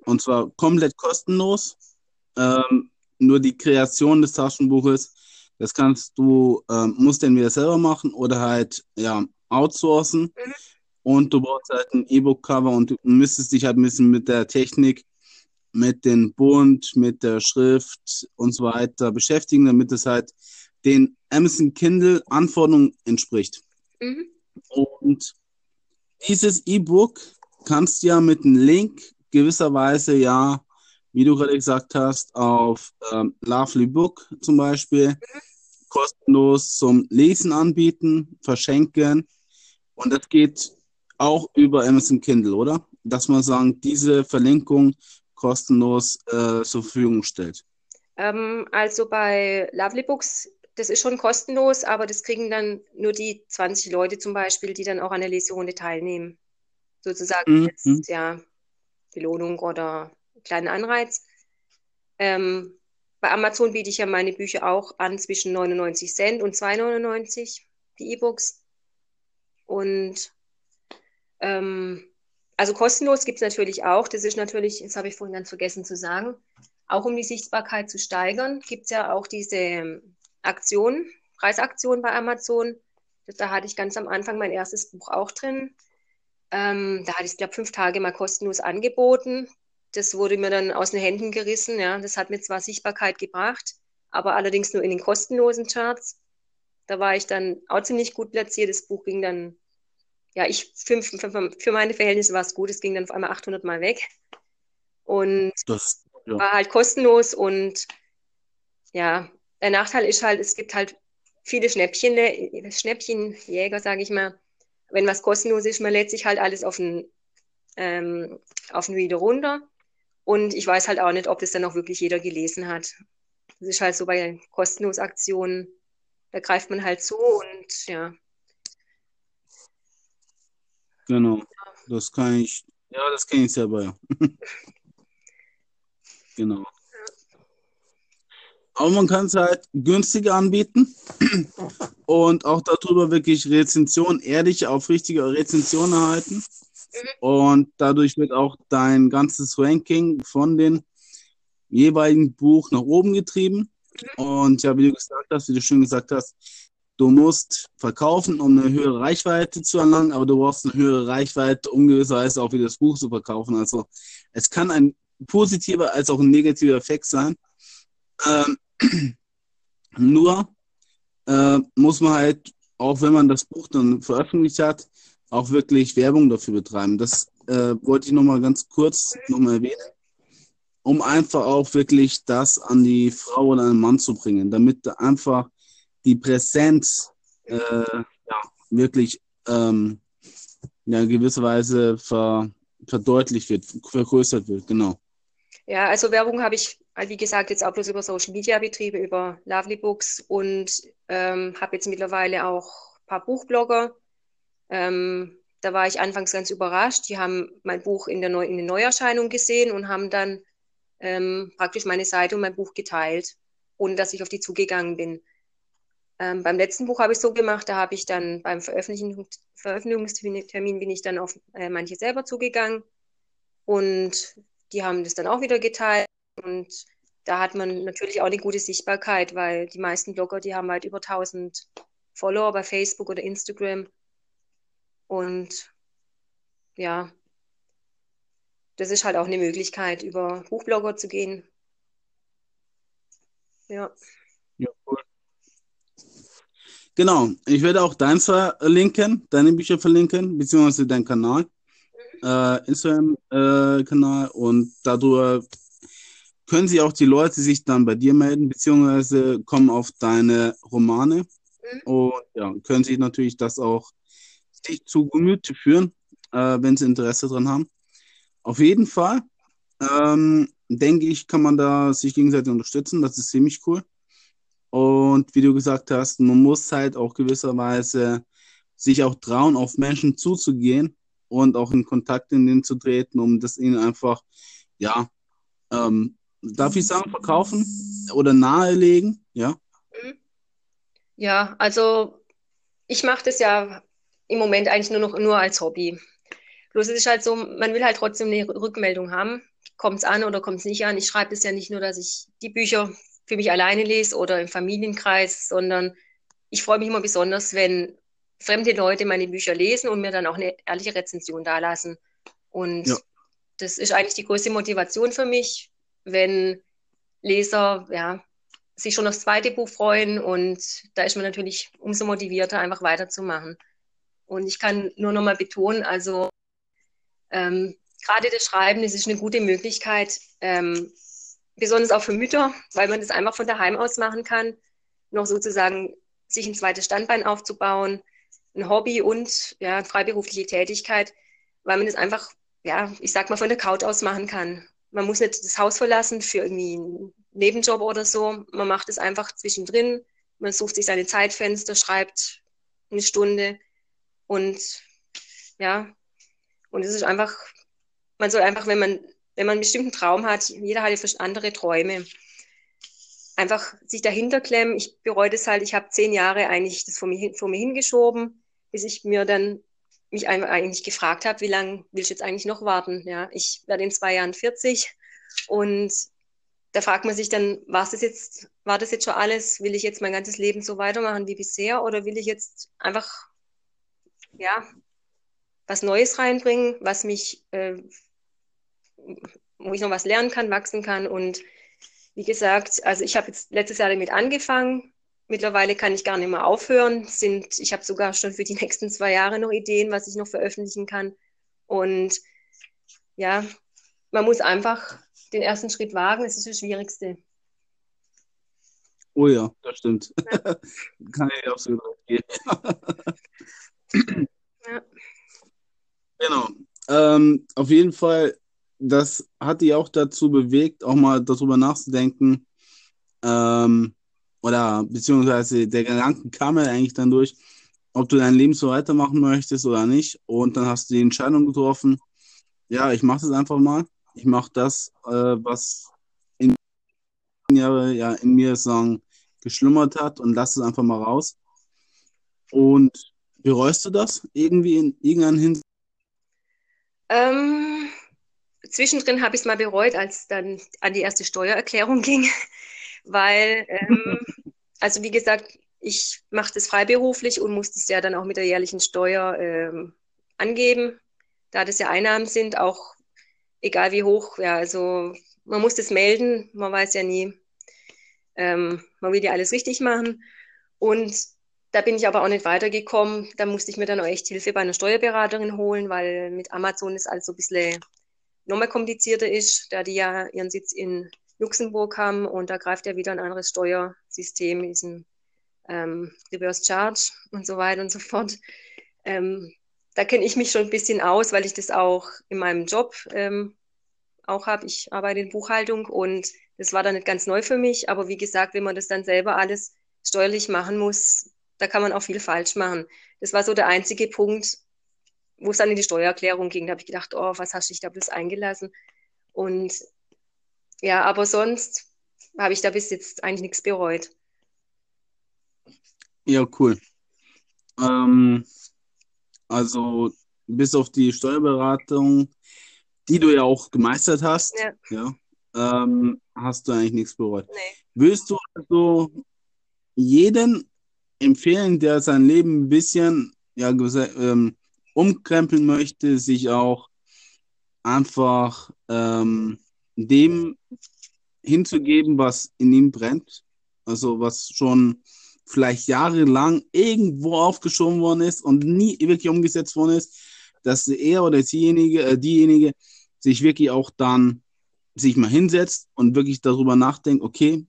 Und zwar komplett kostenlos. Ähm, nur die Kreation des Taschenbuches, das kannst du, ähm, musst entweder selber machen oder halt ja, outsourcen. Mhm. Und du brauchst halt ein E-Book-Cover und du müsstest dich halt ein bisschen mit der Technik, mit dem Bund, mit der Schrift und so weiter beschäftigen, damit es halt den Amazon Kindle Anforderungen entspricht. Mhm. Und dieses E-Book kannst du ja mit einem Link gewisserweise ja, wie du gerade gesagt hast, auf ähm, Lovely Book zum Beispiel mhm. kostenlos zum Lesen anbieten, verschenken. Und das geht auch über Amazon Kindle, oder? Dass man sagen, diese Verlinkung kostenlos äh, zur Verfügung stellt. Ähm, also bei Lovely Books das ist schon kostenlos, aber das kriegen dann nur die 20 Leute zum Beispiel, die dann auch an der Leserunde teilnehmen. Sozusagen mhm. jetzt, ja, Belohnung oder kleinen Anreiz. Ähm, bei Amazon biete ich ja meine Bücher auch an zwischen 99 Cent und 2,99, die E-Books. Und ähm, also kostenlos gibt es natürlich auch. Das ist natürlich, das habe ich vorhin ganz vergessen zu sagen, auch um die Sichtbarkeit zu steigern, gibt es ja auch diese Aktion, Preisaktion bei Amazon. Da hatte ich ganz am Anfang mein erstes Buch auch drin. Ähm, da hatte ich, glaube fünf Tage mal kostenlos angeboten. Das wurde mir dann aus den Händen gerissen. Ja. Das hat mir zwar Sichtbarkeit gebracht, aber allerdings nur in den kostenlosen Charts. Da war ich dann auch ziemlich gut platziert. Das Buch ging dann, ja, ich, für, für, für meine Verhältnisse war es gut. Es ging dann auf einmal 800 Mal weg. Und das, ja. war halt kostenlos und ja, der Nachteil ist halt, es gibt halt viele Schnäppchen, Schnäppchenjäger, sage ich mal. Wenn was kostenlos ist, man lädt sich halt alles auf den, ähm, auf den Reader runter. Und ich weiß halt auch nicht, ob das dann auch wirklich jeder gelesen hat. Das ist halt so bei kostenlos Aktionen. Da greift man halt zu und ja. Genau. Das kann ich, ja, das kenne ich selber, ja. genau. Aber man kann es halt günstiger anbieten und auch darüber wirklich Rezension, ehrliche, aufrichtige Rezension erhalten. Mhm. Und dadurch wird auch dein ganzes Ranking von den jeweiligen Buch nach oben getrieben. Mhm. Und ja, wie du gesagt hast, wie du schon gesagt hast, du musst verkaufen, um eine höhere Reichweite zu erlangen, aber du brauchst eine höhere Reichweite, um gewisserweise auch wieder das Buch zu verkaufen. Also es kann ein positiver als auch ein negativer Effekt sein. Ähm, nur äh, muss man halt, auch wenn man das Buch dann veröffentlicht hat, auch wirklich Werbung dafür betreiben. Das äh, wollte ich nochmal ganz kurz nochmal erwähnen, um einfach auch wirklich das an die Frau oder einen Mann zu bringen, damit einfach die Präsenz äh, ja, wirklich ähm, in gewisser Weise ver, verdeutlicht wird, vergrößert wird, genau. Ja, also Werbung habe ich wie gesagt, jetzt auch bloß über Social Media betriebe, über Lovely Books und ähm, habe jetzt mittlerweile auch ein paar Buchblogger. Ähm, da war ich anfangs ganz überrascht. Die haben mein Buch in der, Neu in der Neuerscheinung gesehen und haben dann ähm, praktisch meine Seite und mein Buch geteilt. ohne dass ich auf die zugegangen bin. Ähm, beim letzten Buch habe ich so gemacht, da habe ich dann beim Veröffentlichungstermin bin ich dann auf äh, manche selber zugegangen und die haben das dann auch wieder geteilt und da hat man natürlich auch eine gute Sichtbarkeit, weil die meisten Blogger, die haben halt über 1000 Follower bei Facebook oder Instagram und ja, das ist halt auch eine Möglichkeit, über Buchblogger zu gehen. Ja. Ja, cool. Genau, ich werde auch deins verlinken, deine Bücher verlinken, beziehungsweise deinen Kanal, äh, Instagram-Kanal äh, und darüber können sich auch die Leute sich dann bei dir melden, beziehungsweise kommen auf deine Romane mhm. und ja, können sich natürlich das auch sich zu Gemüte führen, äh, wenn sie Interesse dran haben. Auf jeden Fall, ähm, denke ich, kann man da sich gegenseitig unterstützen. Das ist ziemlich cool. Und wie du gesagt hast, man muss halt auch gewisserweise sich auch trauen, auf Menschen zuzugehen und auch in Kontakt in denen zu treten, um das ihnen einfach, ja, ähm, darf ich sagen, verkaufen oder nahelegen, ja? Mhm. Ja, also ich mache das ja im Moment eigentlich nur noch nur als Hobby. Bloß es ist halt so, man will halt trotzdem eine Rückmeldung haben. Kommt es an oder kommt es nicht an? Ich schreibe das ja nicht nur, dass ich die Bücher für mich alleine lese oder im Familienkreis, sondern ich freue mich immer besonders, wenn fremde Leute meine Bücher lesen und mir dann auch eine ehrliche Rezension dalassen. Und ja. das ist eigentlich die größte Motivation für mich, wenn Leser ja, sich schon aufs zweite Buch freuen und da ist man natürlich umso motivierter, einfach weiterzumachen. Und ich kann nur noch mal betonen, also ähm, gerade das Schreiben, das ist eine gute Möglichkeit, ähm, besonders auch für Mütter, weil man das einfach von daheim aus machen kann, noch sozusagen sich ein zweites Standbein aufzubauen, ein Hobby und ja, freiberufliche Tätigkeit, weil man das einfach, ja, ich sag mal, von der Couch aus machen kann. Man muss nicht das Haus verlassen für irgendwie einen Nebenjob oder so. Man macht es einfach zwischendrin. Man sucht sich seine Zeitfenster, schreibt eine Stunde und ja, und es ist einfach, man soll einfach, wenn man, wenn man einen bestimmten Traum hat, jeder hat ja andere Träume, einfach sich dahinter klemmen. Ich bereue das halt, ich habe zehn Jahre eigentlich das vor mir, vor mir hingeschoben, bis ich mir dann mich eigentlich gefragt habe, wie lange will ich jetzt eigentlich noch warten? Ja, ich werde in zwei Jahren 40 und da fragt man sich dann, war das jetzt, war das jetzt schon alles? Will ich jetzt mein ganzes Leben so weitermachen wie bisher oder will ich jetzt einfach, ja, was Neues reinbringen, was mich, äh, wo ich noch was lernen kann, wachsen kann. Und wie gesagt, also ich habe jetzt letztes Jahr damit angefangen. Mittlerweile kann ich gar nicht mehr aufhören. Sind, ich habe sogar schon für die nächsten zwei Jahre noch Ideen, was ich noch veröffentlichen kann. Und ja, man muss einfach den ersten Schritt wagen. Es ist das Schwierigste. Oh ja, das stimmt. Ja. kann ich absolut gehen. ja. Genau. Ähm, auf jeden Fall, das hat dich auch dazu bewegt, auch mal darüber nachzudenken, ähm, oder beziehungsweise der Gedanken kam ja eigentlich dann durch, ob du dein Leben so weitermachen möchtest oder nicht. Und dann hast du die Entscheidung getroffen, ja, ich mache das einfach mal. Ich mache das, äh, was in, ja, in mir sagen, geschlummert hat und lass es einfach mal raus. Und bereust du das irgendwie in irgendeiner Hinsicht? Ähm, zwischendrin habe ich es mal bereut, als dann an die erste Steuererklärung ging, weil, ähm, also wie gesagt, ich mache das freiberuflich und muss das ja dann auch mit der jährlichen Steuer ähm, angeben, da das ja Einnahmen sind, auch egal wie hoch, ja, also man muss das melden, man weiß ja nie, ähm, man will ja alles richtig machen und da bin ich aber auch nicht weitergekommen. Da musste ich mir dann auch echt Hilfe bei einer Steuerberaterin holen, weil mit Amazon das alles so ein bisschen nochmal komplizierter ist, da die ja ihren Sitz in Luxemburg haben und da greift ja wieder ein anderes Steuersystem, diesen ähm, Reverse Charge und so weiter und so fort. Ähm, da kenne ich mich schon ein bisschen aus, weil ich das auch in meinem Job ähm, auch habe. Ich arbeite in Buchhaltung und das war dann nicht ganz neu für mich. Aber wie gesagt, wenn man das dann selber alles steuerlich machen muss, da kann man auch viel falsch machen. Das war so der einzige Punkt, wo es dann in die Steuererklärung ging. Da habe ich gedacht, oh, was hast du dich da bloß eingelassen? Und ja, aber sonst habe ich da bis jetzt eigentlich nichts bereut. Ja, cool. Ähm, also bis auf die Steuerberatung, die du ja auch gemeistert hast, Ja. ja, ähm, hast du eigentlich nichts bereut. Nee. Würdest du also jeden empfehlen, der sein Leben ein bisschen ja, ähm, umkrempeln möchte, sich auch einfach ähm, dem hinzugeben, was in ihm brennt? Also was schon vielleicht jahrelang irgendwo aufgeschoben worden ist und nie wirklich umgesetzt worden ist, dass er oder diejenige, äh, diejenige sich wirklich auch dann sich mal hinsetzt und wirklich darüber nachdenkt, okay,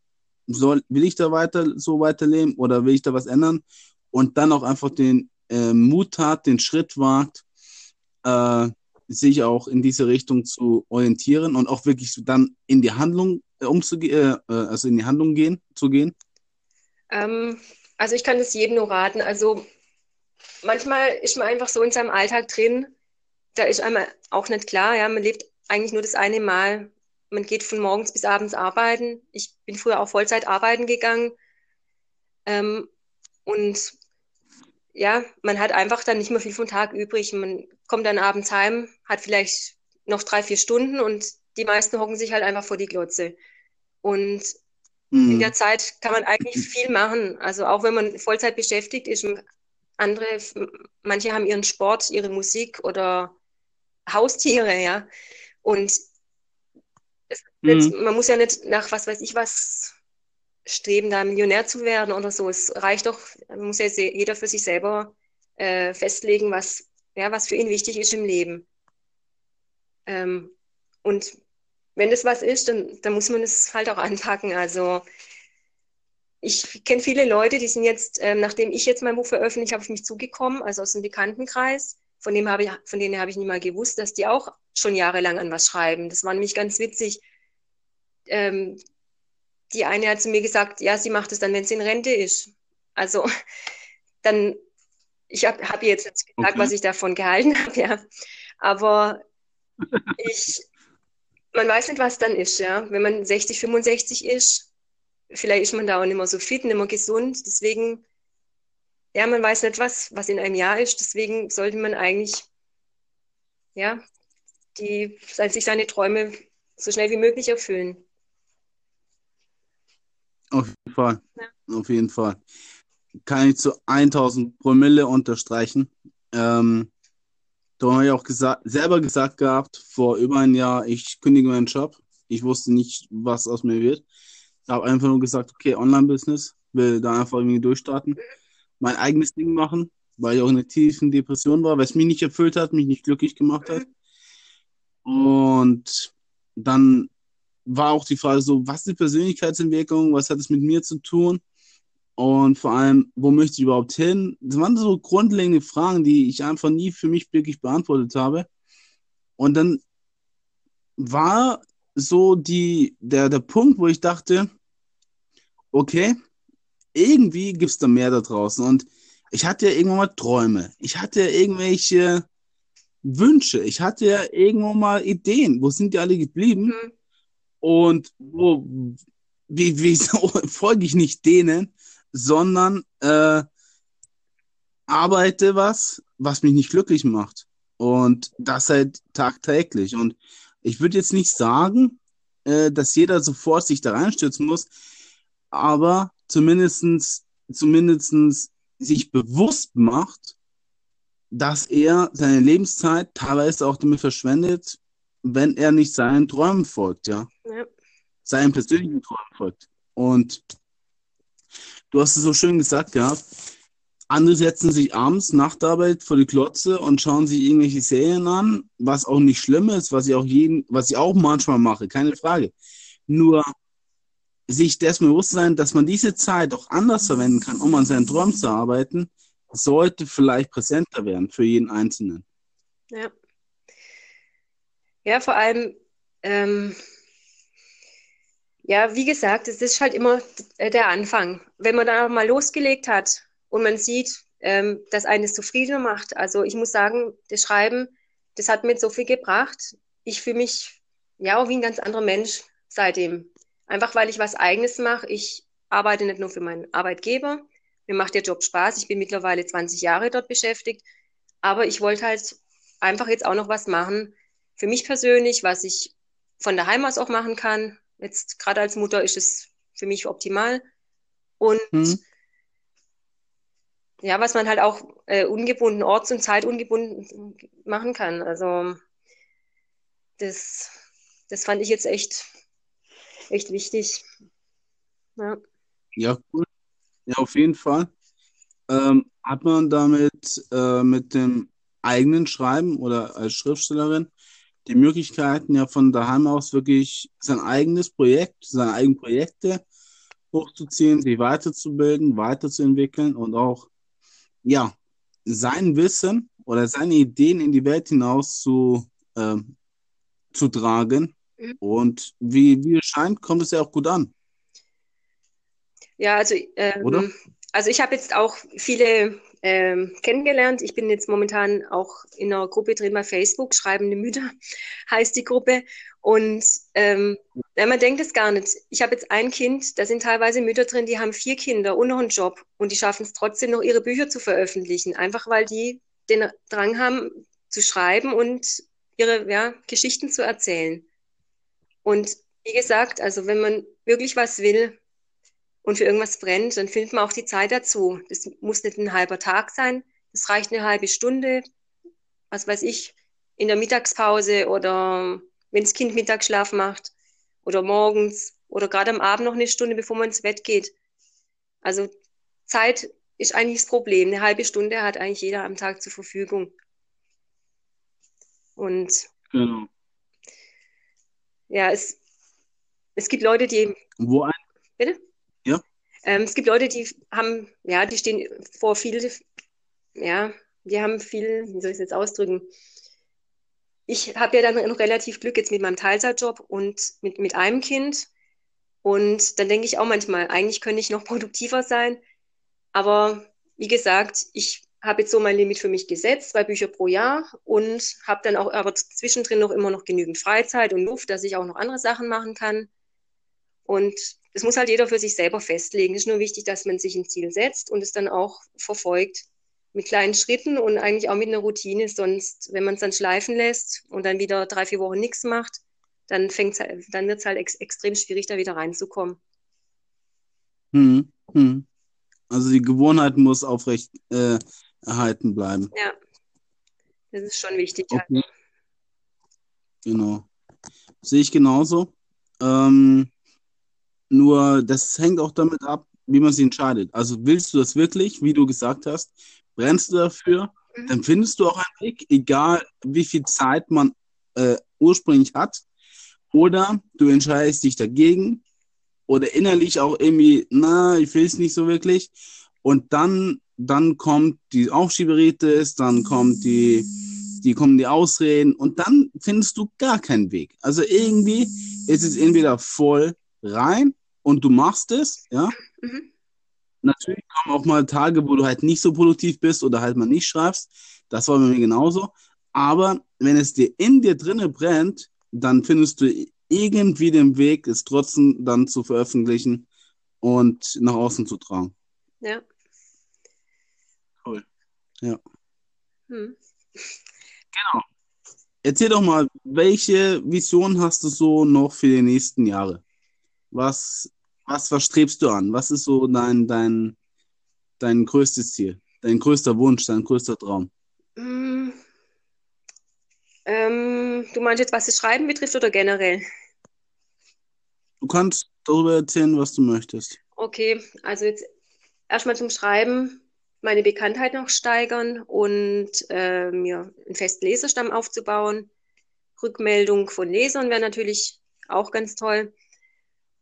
soll, will ich da weiter so weiterleben oder will ich da was ändern? Und dann auch einfach den äh, Mut hat, den Schritt wagt, äh, sich auch in diese Richtung zu orientieren und auch wirklich so dann in die Handlung äh, umzugehen, äh, äh, also in die Handlung gehen, zu gehen. Ähm, also ich kann das jedem nur raten. Also manchmal ist man einfach so in seinem Alltag drin, da ist einmal auch nicht klar, ja, man lebt eigentlich nur das eine Mal. Man geht von morgens bis abends arbeiten. Ich bin früher auch Vollzeit arbeiten gegangen. Ähm, und ja, man hat einfach dann nicht mehr viel vom Tag übrig. Man kommt dann abends heim, hat vielleicht noch drei, vier Stunden und die meisten hocken sich halt einfach vor die Glotze. Und in Mhm. der Zeit kann man eigentlich viel machen. Also auch wenn man Vollzeit beschäftigt ist, andere, manche haben ihren Sport, ihre Musik oder Haustiere, ja. Und Mhm. man muss ja nicht nach was weiß ich was streben, da Millionär zu werden oder so. Es reicht doch, muss ja jeder für sich selber äh, festlegen, was, ja, was für ihn wichtig ist im Leben. Ähm, und wenn das was ist, dann, dann muss man es halt auch anpacken. Also ich kenne viele Leute, die sind jetzt, ähm, nachdem ich jetzt mein Buch veröffentlicht habe, auf mich zugekommen, also aus dem Bekanntenkreis. Von dem habe ich, von denen habe ich nicht mal gewusst, dass die auch schon jahrelang an was schreiben. Das war nämlich ganz witzig. Ähm, die eine hat zu mir gesagt, ja, sie macht es dann, wenn sie in Rente ist. Also dann, ich habe hab ihr jetzt nicht gesagt, Okay. was ich davon gehalten habe, ja. Aber ich, man weiß nicht, was dann ist, ja. Wenn man 60, 65 ist, vielleicht ist man da auch nicht mehr so fit, nicht mehr gesund. Deswegen, ja, man weiß nicht, was, was in einem Jahr ist. Deswegen sollte man eigentlich, ja, die, sich seine Träume so schnell wie möglich erfüllen. Auf jeden Fall. Ja. Auf jeden Fall. Kann ich zu 1000 Promille unterstreichen. Ähm, da habe ich auch gesagt, selber gesagt gehabt, vor über ein Jahr, ich kündige meinen Job. Ich wusste nicht, was aus mir wird. Ich habe einfach nur gesagt, okay, Online-Business, will da einfach irgendwie durchstarten, mein eigenes Ding machen, weil ich auch in einer tiefen Depression war, weil es mich nicht erfüllt hat, mich nicht glücklich gemacht hat. Und dann war auch die Frage so, was ist die Persönlichkeitsentwicklung, was hat es mit mir zu tun? Und vor allem, wo möchte ich überhaupt hin? Das waren so grundlegende Fragen, die ich einfach nie für mich wirklich beantwortet habe. Und dann war so die, der, der Punkt, wo ich dachte, okay, irgendwie gibt es da mehr da draußen. Und ich hatte ja irgendwann mal Träume. Ich hatte ja irgendwelche Wünsche. Ich hatte ja irgendwann mal Ideen. Wo sind die alle geblieben? Mhm. Und wo, wie, wieso folge ich nicht denen, sondern äh, arbeite was, was mich nicht glücklich macht. Und das halt tagtäglich. Und ich würde jetzt nicht sagen, äh, dass jeder sofort sich da reinstürzen muss, aber zumindestens, zumindestens sich bewusst macht, dass er seine Lebenszeit teilweise auch damit verschwendet, wenn er nicht seinen Träumen folgt, ja Seinen persönlichen Träumen folgt. Und du hast es so schön gesagt gehabt, andere setzen sich abends nach der Arbeit vor die Klotze und schauen sich irgendwelche Serien an, was auch nicht schlimm ist, was ich auch jeden, was ich auch manchmal mache, keine Frage. Nur sich dessen bewusst sein, dass man diese Zeit auch anders verwenden kann, um an seinen Träumen zu arbeiten, sollte vielleicht präsenter werden für jeden Einzelnen. Ja. Ja, vor allem, ähm, ja, wie gesagt, es ist halt immer äh, der Anfang. Wenn man dann auch mal losgelegt hat und man sieht, ähm, dass eines zufriedener macht. Also ich muss sagen, das Schreiben, das hat mir so viel gebracht. Ich fühle mich ja auch wie ein ganz anderer Mensch seitdem. Einfach weil ich was Eigenes mache. Ich arbeite nicht nur für meinen Arbeitgeber. Mir macht der Job Spaß. Ich bin mittlerweile 20 Jahre dort beschäftigt. Aber ich wollte halt einfach jetzt auch noch was machen für mich persönlich, was ich von daheim aus auch machen kann. Jetzt gerade als Mutter ist es für mich optimal. Und hm. ja, was man halt auch äh, ungebunden, orts- und zeitungebunden machen kann. Also das, das fand ich jetzt echt, echt wichtig. Ja, ja cool. Ja, auf jeden Fall. Ähm, hat man damit äh, mit dem eigenen Schreiben oder als Schriftstellerin die Möglichkeiten, ja von daheim aus wirklich sein eigenes Projekt, seine eigenen Projekte hochzuziehen, sich weiterzubilden, weiterzuentwickeln und auch, ja, sein Wissen oder seine Ideen in die Welt hinaus zu, äh, zu tragen. Mhm. Und wie, wie es scheint, kommt es ja auch gut an. Ja, also, ähm, also ich habe jetzt auch viele ähm, kennengelernt. Ich bin jetzt momentan auch in einer Gruppe drin bei Facebook, Schreibende Mütter heißt die Gruppe. Und ähm, man denkt es gar nicht. Ich habe jetzt ein Kind, da sind teilweise Mütter drin, die haben vier Kinder und noch einen Job und die schaffen es trotzdem noch, ihre Bücher zu veröffentlichen, einfach weil die den Drang haben zu schreiben und ihre ja, Geschichten zu erzählen. Und wie gesagt, also wenn man wirklich was will, und für irgendwas brennt, dann findet man auch die Zeit dazu. Das muss nicht ein halber Tag sein, das reicht eine halbe Stunde, was weiß ich, in der Mittagspause oder wenn das Kind Mittagsschlaf macht oder morgens oder gerade am Abend noch eine Stunde, bevor man ins Bett geht. Also Zeit ist eigentlich das Problem. Eine halbe Stunde hat eigentlich jeder am Tag zur Verfügung. Und genau. ja, es, es gibt Leute, die. Wo ein, Bitte? Ähm, es gibt Leute, die haben, ja, die stehen vor viel, ja, die haben viel, wie soll ich es jetzt ausdrücken? Ich habe ja dann noch relativ Glück jetzt mit meinem Teilzeitjob und mit, mit einem Kind. Und dann denke ich auch manchmal, eigentlich könnte ich noch produktiver sein. Aber wie gesagt, ich habe jetzt so mein Limit für mich gesetzt, zwei Bücher pro Jahr und habe dann auch aber zwischendrin noch immer noch genügend Freizeit und Luft, dass ich auch noch andere Sachen machen kann. Und das muss halt jeder für sich selber festlegen. Es ist nur wichtig, dass man sich ein Ziel setzt und es dann auch verfolgt mit kleinen Schritten und eigentlich auch mit einer Routine. Sonst, wenn man es dann schleifen lässt und dann wieder drei, vier Wochen nichts macht, dann fängt's, halt, dann wird es halt ex extrem schwierig, da wieder reinzukommen. Hm, hm. Also die Gewohnheit muss aufrecht äh, erhalten bleiben. Ja, das ist schon wichtig. Okay. Halt. Genau. Sehe ich genauso. Ähm, nur das hängt auch damit ab, wie man sich entscheidet. Also willst du das wirklich, wie du gesagt hast, brennst du dafür, mhm. dann findest du auch einen Weg, egal wie viel Zeit man äh, ursprünglich hat. Oder du entscheidest dich dagegen oder innerlich auch irgendwie, na, ich will es nicht so wirklich. Und dann, dann kommt die Aufschieberitis, dann kommt die, die kommen die Ausreden und dann findest du gar keinen Weg. Also irgendwie ist es entweder voll rein und du machst es, ja. Mhm. Natürlich kommen auch mal Tage, wo du halt nicht so produktiv bist oder halt mal nicht schreibst. Das war bei mir genauso. Aber wenn es dir in dir drinne brennt, dann findest du irgendwie den Weg, es trotzdem dann zu veröffentlichen und nach außen zu tragen. Ja. Cool. Ja. Hm. Genau. Erzähl doch mal, welche Vision hast du so noch für die nächsten Jahre? Was was, was strebst du an? Was ist so dein, dein, dein größtes Ziel? Dein größter Wunsch, dein größter Traum? Mm, ähm, du meinst jetzt, was das Schreiben betrifft oder generell? Du kannst darüber erzählen, was du möchtest. Okay, also jetzt erstmal zum Schreiben meine Bekanntheit noch steigern und äh, mir einen festen Leserstamm aufzubauen. Rückmeldung von Lesern wäre natürlich auch ganz toll.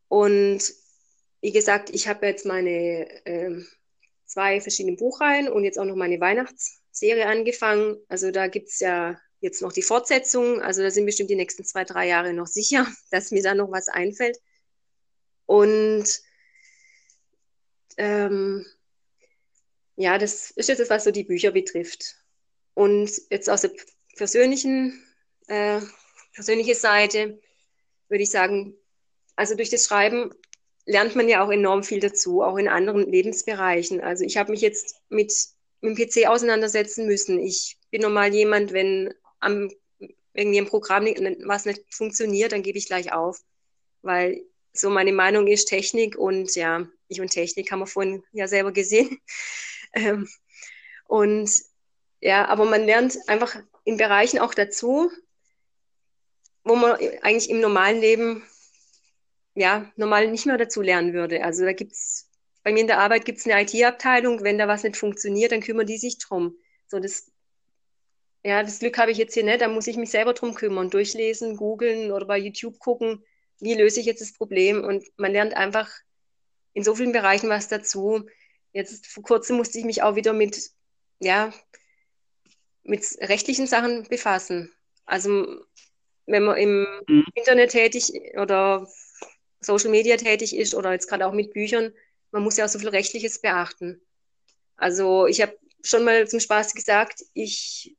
Und wie gesagt, ich habe jetzt meine äh, zwei verschiedene Buchreihen und jetzt auch noch meine Weihnachtsserie angefangen. Also da gibt es ja jetzt noch die Fortsetzung. Also da sind bestimmt die nächsten zwei, drei Jahre noch sicher, dass mir da noch was einfällt. Und ähm, ja, das ist jetzt das, was so die Bücher betrifft. Und jetzt aus der persönlichen, äh, persönlichen Seite würde ich sagen, also durch das Schreiben lernt man ja auch enorm viel dazu, auch in anderen Lebensbereichen. Also ich habe mich jetzt mit, mit dem PC auseinandersetzen müssen. Ich bin normal jemand, wenn am irgendwie ein Programm was nicht funktioniert, dann gebe ich gleich auf. Weil so meine Meinung ist Technik und ja, ich und Technik haben wir vorhin ja selber gesehen. Ähm, und ja, aber man lernt einfach in Bereichen auch dazu, wo man eigentlich im normalen Leben ja normal nicht mehr dazu lernen würde. Also da gibt's bei mir in der Arbeit gibt's eine IT-Abteilung, wenn da was nicht funktioniert, dann kümmern die sich drum. So das ja, das Glück habe ich jetzt hier nicht, da muss ich mich selber drum kümmern, durchlesen, googeln oder bei YouTube gucken, wie löse ich jetzt das Problem und man lernt einfach in so vielen Bereichen was dazu. Jetzt vor kurzem musste ich mich auch wieder mit ja, mit rechtlichen Sachen befassen. Also wenn man im mhm. Internet tätig oder Social Media tätig ist oder jetzt gerade auch mit Büchern, man muss ja auch so viel Rechtliches beachten. Also ich habe schon mal zum Spaß gesagt, ich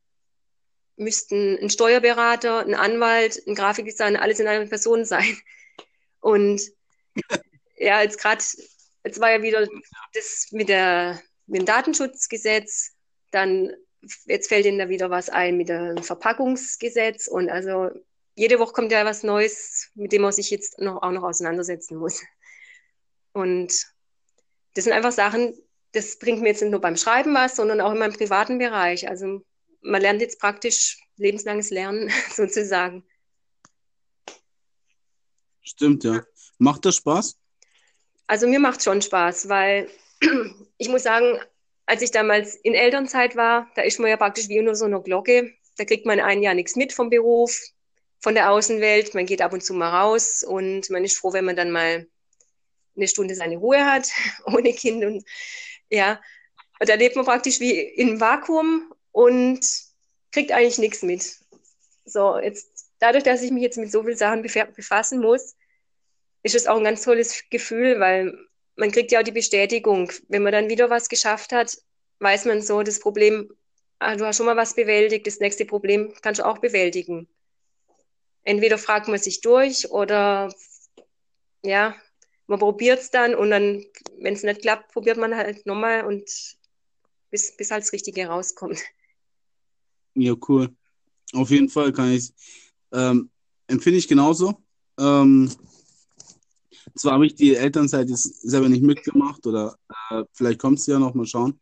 müsste ein Steuerberater, ein Anwalt, ein Grafikdesigner, alles in einer Person sein. Und ja, jetzt gerade, jetzt war ja wieder das mit, der, mit dem Datenschutzgesetz, dann jetzt fällt Ihnen da wieder was ein mit dem Verpackungsgesetz und also jede Woche kommt ja was Neues, mit dem man sich jetzt noch, auch noch auseinandersetzen muss. Und das sind einfach Sachen, das bringt mir jetzt nicht nur beim Schreiben was, sondern auch in meinem privaten Bereich. Also man lernt jetzt praktisch lebenslanges Lernen sozusagen. Stimmt, ja. Macht das Spaß? Also mir macht schon Spaß, weil ich muss sagen, als ich damals in Elternzeit war, da ist man ja praktisch wie unter so einer Glocke. Da kriegt man ein Jahr nichts mit vom Beruf, von der Außenwelt. Man geht ab und zu mal raus und man ist froh, wenn man dann mal eine Stunde seine Ruhe hat, ohne Kind. Und ja, und da lebt man praktisch wie einem Vakuum und kriegt eigentlich nichts mit. So, jetzt dadurch, dass ich mich jetzt mit so vielen Sachen befassen muss, ist es auch ein ganz tolles Gefühl, weil man kriegt ja auch die Bestätigung. Wenn man dann wieder was geschafft hat, weiß man so, das Problem, ah, du hast schon mal was bewältigt, das nächste Problem kannst du auch bewältigen. Entweder fragt man sich durch oder ja, man probiert es dann und dann, wenn es nicht klappt, probiert man halt nochmal und bis, bis halt das Richtige rauskommt. Ja, cool. Auf jeden Fall kann ich, ähm, empfinde ich genauso. Ähm, zwar habe ich die Elternzeit jetzt selber nicht mitgemacht oder äh, vielleicht kommt es ja noch, mal schauen.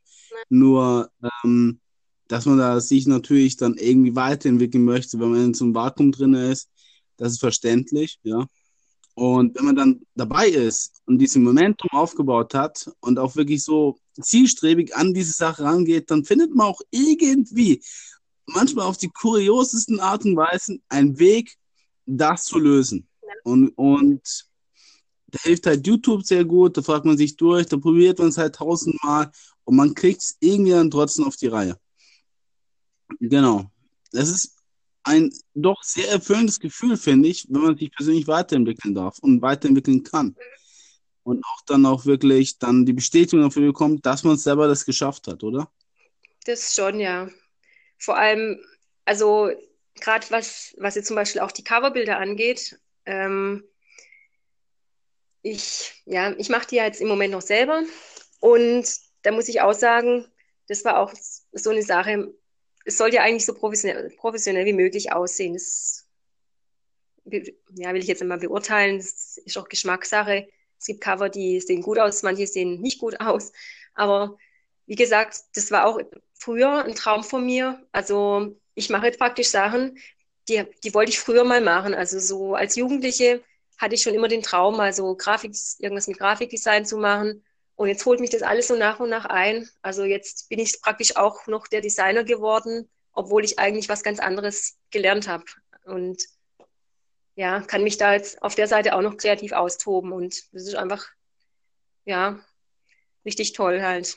Nur, ähm, dass man da sich natürlich dann irgendwie weiterentwickeln möchte, wenn man in so einem Vakuum drin ist, das ist verständlich, ja. Und wenn man dann dabei ist und diesen Momentum aufgebaut hat und auch wirklich so zielstrebig an diese Sache rangeht, dann findet man auch irgendwie, manchmal auf die kuriosesten Art und Weisen, einen Weg, das zu lösen. Und, und da hilft halt YouTube sehr gut, da fragt man sich durch, da probiert man es halt tausendmal und man kriegt es irgendwie dann trotzdem auf die Reihe. Genau. Das ist ein doch sehr erfüllendes Gefühl, finde ich, wenn man sich persönlich weiterentwickeln darf und weiterentwickeln kann. Und auch dann auch wirklich dann die Bestätigung dafür bekommt, dass man selber das geschafft hat, oder? Das schon, ja. Vor allem, also gerade was, was jetzt zum Beispiel auch die Coverbilder angeht, ähm, ich, ja, ich mache die ja jetzt im Moment noch selber. Und da muss ich auch sagen, das war auch so eine Sache. Es soll ja eigentlich so professionell, professionell wie möglich aussehen. Das ja, will ich jetzt einmal beurteilen. Das ist auch Geschmackssache. Es gibt Cover, die sehen gut aus, manche sehen nicht gut aus. Aber wie gesagt, das war auch früher ein Traum von mir. Also ich mache jetzt praktisch Sachen, die, die wollte ich früher mal machen. Also so als Jugendliche hatte ich schon immer den Traum, also Grafik, irgendwas mit Grafikdesign zu machen. Und jetzt holt mich das alles so nach und nach ein. Also jetzt bin ich praktisch auch noch der Designer geworden, obwohl ich eigentlich was ganz anderes gelernt habe. Und ja, kann mich da jetzt auf der Seite auch noch kreativ austoben. Und das ist einfach, ja, richtig toll halt.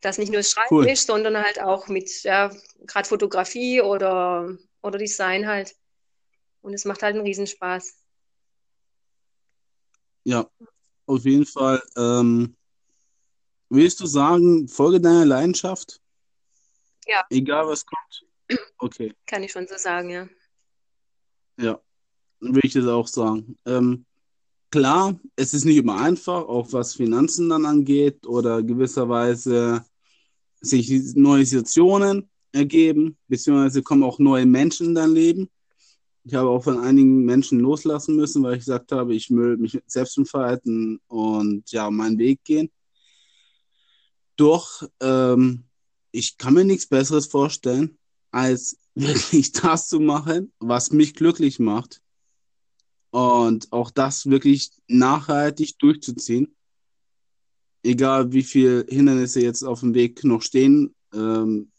Dass nicht nur Schreiben cool. ist, sondern halt auch mit, ja, gerade Fotografie oder, oder Design halt. Und es macht halt einen Riesenspaß. Ja, auf jeden Fall. Ähm, willst du sagen, folge deiner Leidenschaft? Ja. Egal was kommt. Okay. Kann ich schon so sagen, ja. Ja, will ich das auch sagen. Ähm, klar, es ist nicht immer einfach, auch was Finanzen dann angeht oder gewisserweise sich neue Situationen ergeben, beziehungsweise kommen auch neue Menschen in dein Leben. Ich habe auch von einigen Menschen loslassen müssen, weil ich gesagt habe, ich will mich selbst entfalten und ja, meinen Weg gehen. Doch ähm, ich kann mir nichts Besseres vorstellen, als wirklich das zu machen, was mich glücklich macht. Und auch das wirklich nachhaltig durchzuziehen. Egal wie viele Hindernisse jetzt auf dem Weg noch stehen ähm,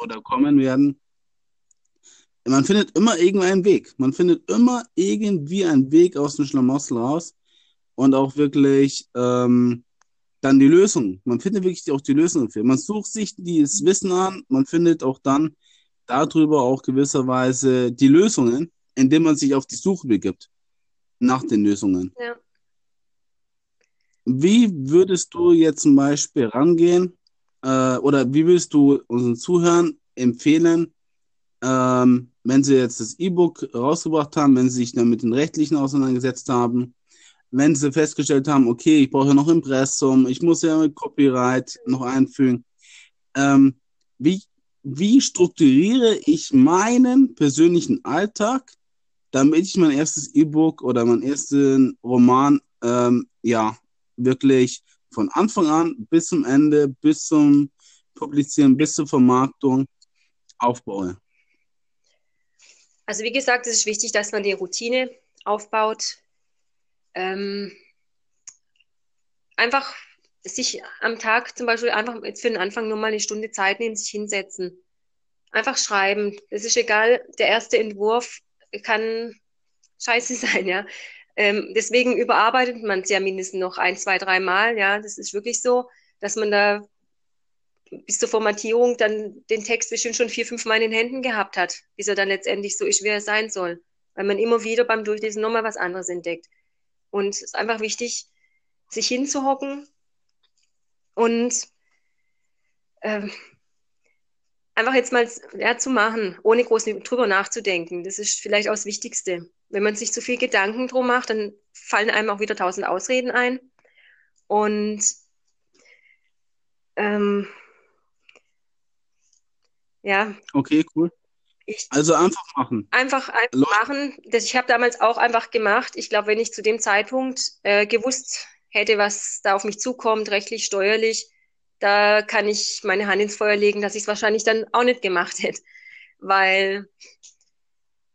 oder kommen werden. Man findet immer irgendeinen Weg. Man findet immer irgendwie einen Weg aus dem Schlamassel raus und auch wirklich ähm, dann die Lösung. Man findet wirklich auch die Lösung für. Man sucht sich dieses Wissen an, man findet auch dann darüber auch gewisserweise die Lösungen, indem man sich auf die Suche begibt nach den Lösungen. Ja. Wie würdest du jetzt zum Beispiel rangehen äh, oder wie würdest du unseren Zuhörern empfehlen, ähm, wenn sie jetzt das E-Book rausgebracht haben, wenn sie sich dann mit den rechtlichen auseinandergesetzt haben, wenn sie festgestellt haben, okay, ich brauche ja noch Impressum, ich muss ja mit Copyright noch einfügen. Ähm, wie, wie strukturiere ich meinen persönlichen Alltag, damit ich mein erstes E-Book oder meinen ersten Roman ähm, ja wirklich von Anfang an bis zum Ende, bis zum Publizieren, bis zur Vermarktung aufbaue? Also wie gesagt, es ist wichtig, dass man die Routine aufbaut, ähm, einfach sich am Tag zum Beispiel einfach jetzt für den Anfang nur mal eine Stunde Zeit nehmen, sich hinsetzen. Einfach schreiben. Es ist egal, der erste Entwurf kann scheiße sein, ja. Ähm, deswegen überarbeitet man es ja mindestens noch ein, zwei, drei Mal, ja. Das ist wirklich so, dass man da bis zur Formatierung dann den Text bestimmt schon vier, fünf Mal in den Händen gehabt hat, bis er dann letztendlich so ist, wie er sein soll. Weil man immer wieder beim Durchlesen nochmal was anderes entdeckt. Und es ist einfach wichtig, sich hinzuhocken und äh, einfach jetzt mal ja, zu machen, ohne groß drüber nachzudenken. Das ist vielleicht auch das Wichtigste. Wenn man sich zu viel Gedanken drum macht, dann fallen einem auch wieder tausend Ausreden ein. Und ähm, ja. Okay, cool. Ich also einfach machen. Einfach, einfach machen. Das, ich habe damals auch einfach gemacht. Ich glaube, wenn ich zu dem Zeitpunkt äh, gewusst hätte, was da auf mich zukommt, rechtlich, steuerlich, da kann ich meine Hand ins Feuer legen, dass ich es wahrscheinlich dann auch nicht gemacht hätte. Weil,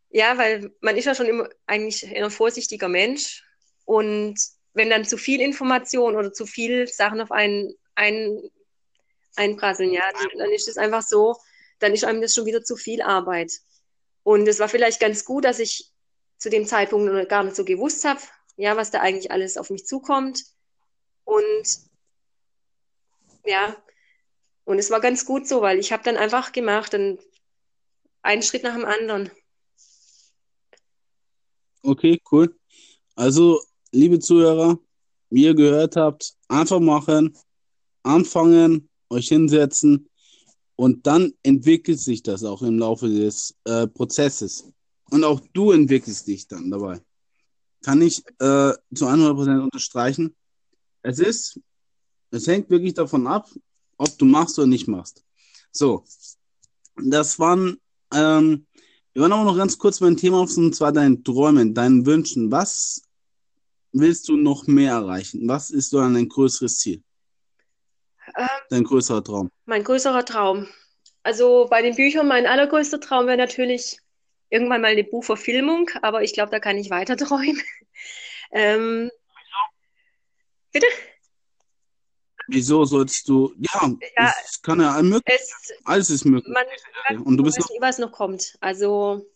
ja, weil man ist ja schon immer eigentlich ein vorsichtiger Mensch. Und wenn dann zu viel Information oder zu viel Sachen auf einen, einen einprasseln, ja, dann ist es einfach so, dann ist einem das schon wieder zu viel Arbeit. Und es war vielleicht ganz gut, dass ich zu dem Zeitpunkt gar nicht so gewusst habe, ja, was da eigentlich alles auf mich zukommt. Und ja, und es war ganz gut so, weil ich habe dann einfach gemacht, dann einen Schritt nach dem anderen. Okay, cool. Also, liebe Zuhörer, wie ihr gehört habt, einfach machen, anfangen, euch hinsetzen und dann entwickelt sich das auch im Laufe des äh, Prozesses. Und auch du entwickelst dich dann dabei. Kann ich äh, zu 100% unterstreichen. Es ist, es hängt wirklich davon ab, ob du machst oder nicht machst. So, das waren, ähm, wir waren aber noch ganz kurz beim Thema auf, und zwar deinen Träumen, deinen Wünschen. Was willst du noch mehr erreichen? Was ist so ein größeres Ziel? Ähm, Dein größerer Traum? Mein größerer Traum. Also bei den Büchern, mein allergrößter Traum wäre natürlich irgendwann mal eine Buchverfilmung, aber ich glaube, da kann ich weiter träumen. ähm, bitte? Wieso sollst du? Ja, ja es kann ja möglich. Es, alles ist möglich. Man, und du bist noch, was noch kommt. Also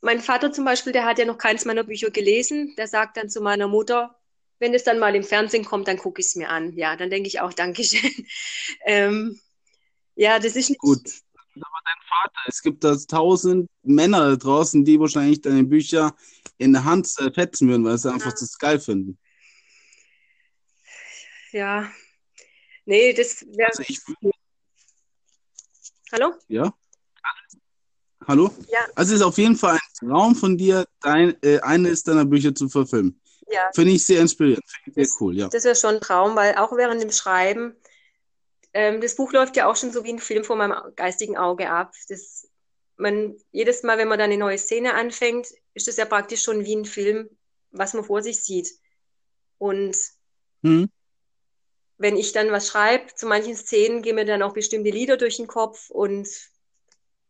mein Vater zum Beispiel, der hat ja noch keins meiner Bücher gelesen. Der sagt dann zu meiner Mutter, wenn es dann mal im Fernsehen kommt, dann gucke ich es mir an. Ja, dann denke ich auch Dankeschön. ähm, ja, das ist nicht. Gut. Aber dein Vater, es gibt da tausend Männer da draußen, die wahrscheinlich deine Bücher in der Hand fetzen würden, weil sie einfach das geil finden. Ja. Nee, das wäre. Also ich Hallo? Ja. Hallo? Ja. Also es ist auf jeden Fall ein Traum von dir, dein, äh, eines deiner Bücher zu verfilmen. Ja. Finde ich sehr inspirierend. Finde ich sehr cool, ja. Das wäre schon ein Traum, weil auch während dem Schreiben, ähm, das Buch läuft ja auch schon so wie ein Film vor meinem geistigen Auge ab. Das, man, jedes Mal, wenn man dann eine neue Szene anfängt, ist das ja praktisch schon wie ein Film, was man vor sich sieht. Und Hm. wenn ich dann was schreibe, zu manchen Szenen gehen mir dann auch bestimmte Lieder durch den Kopf und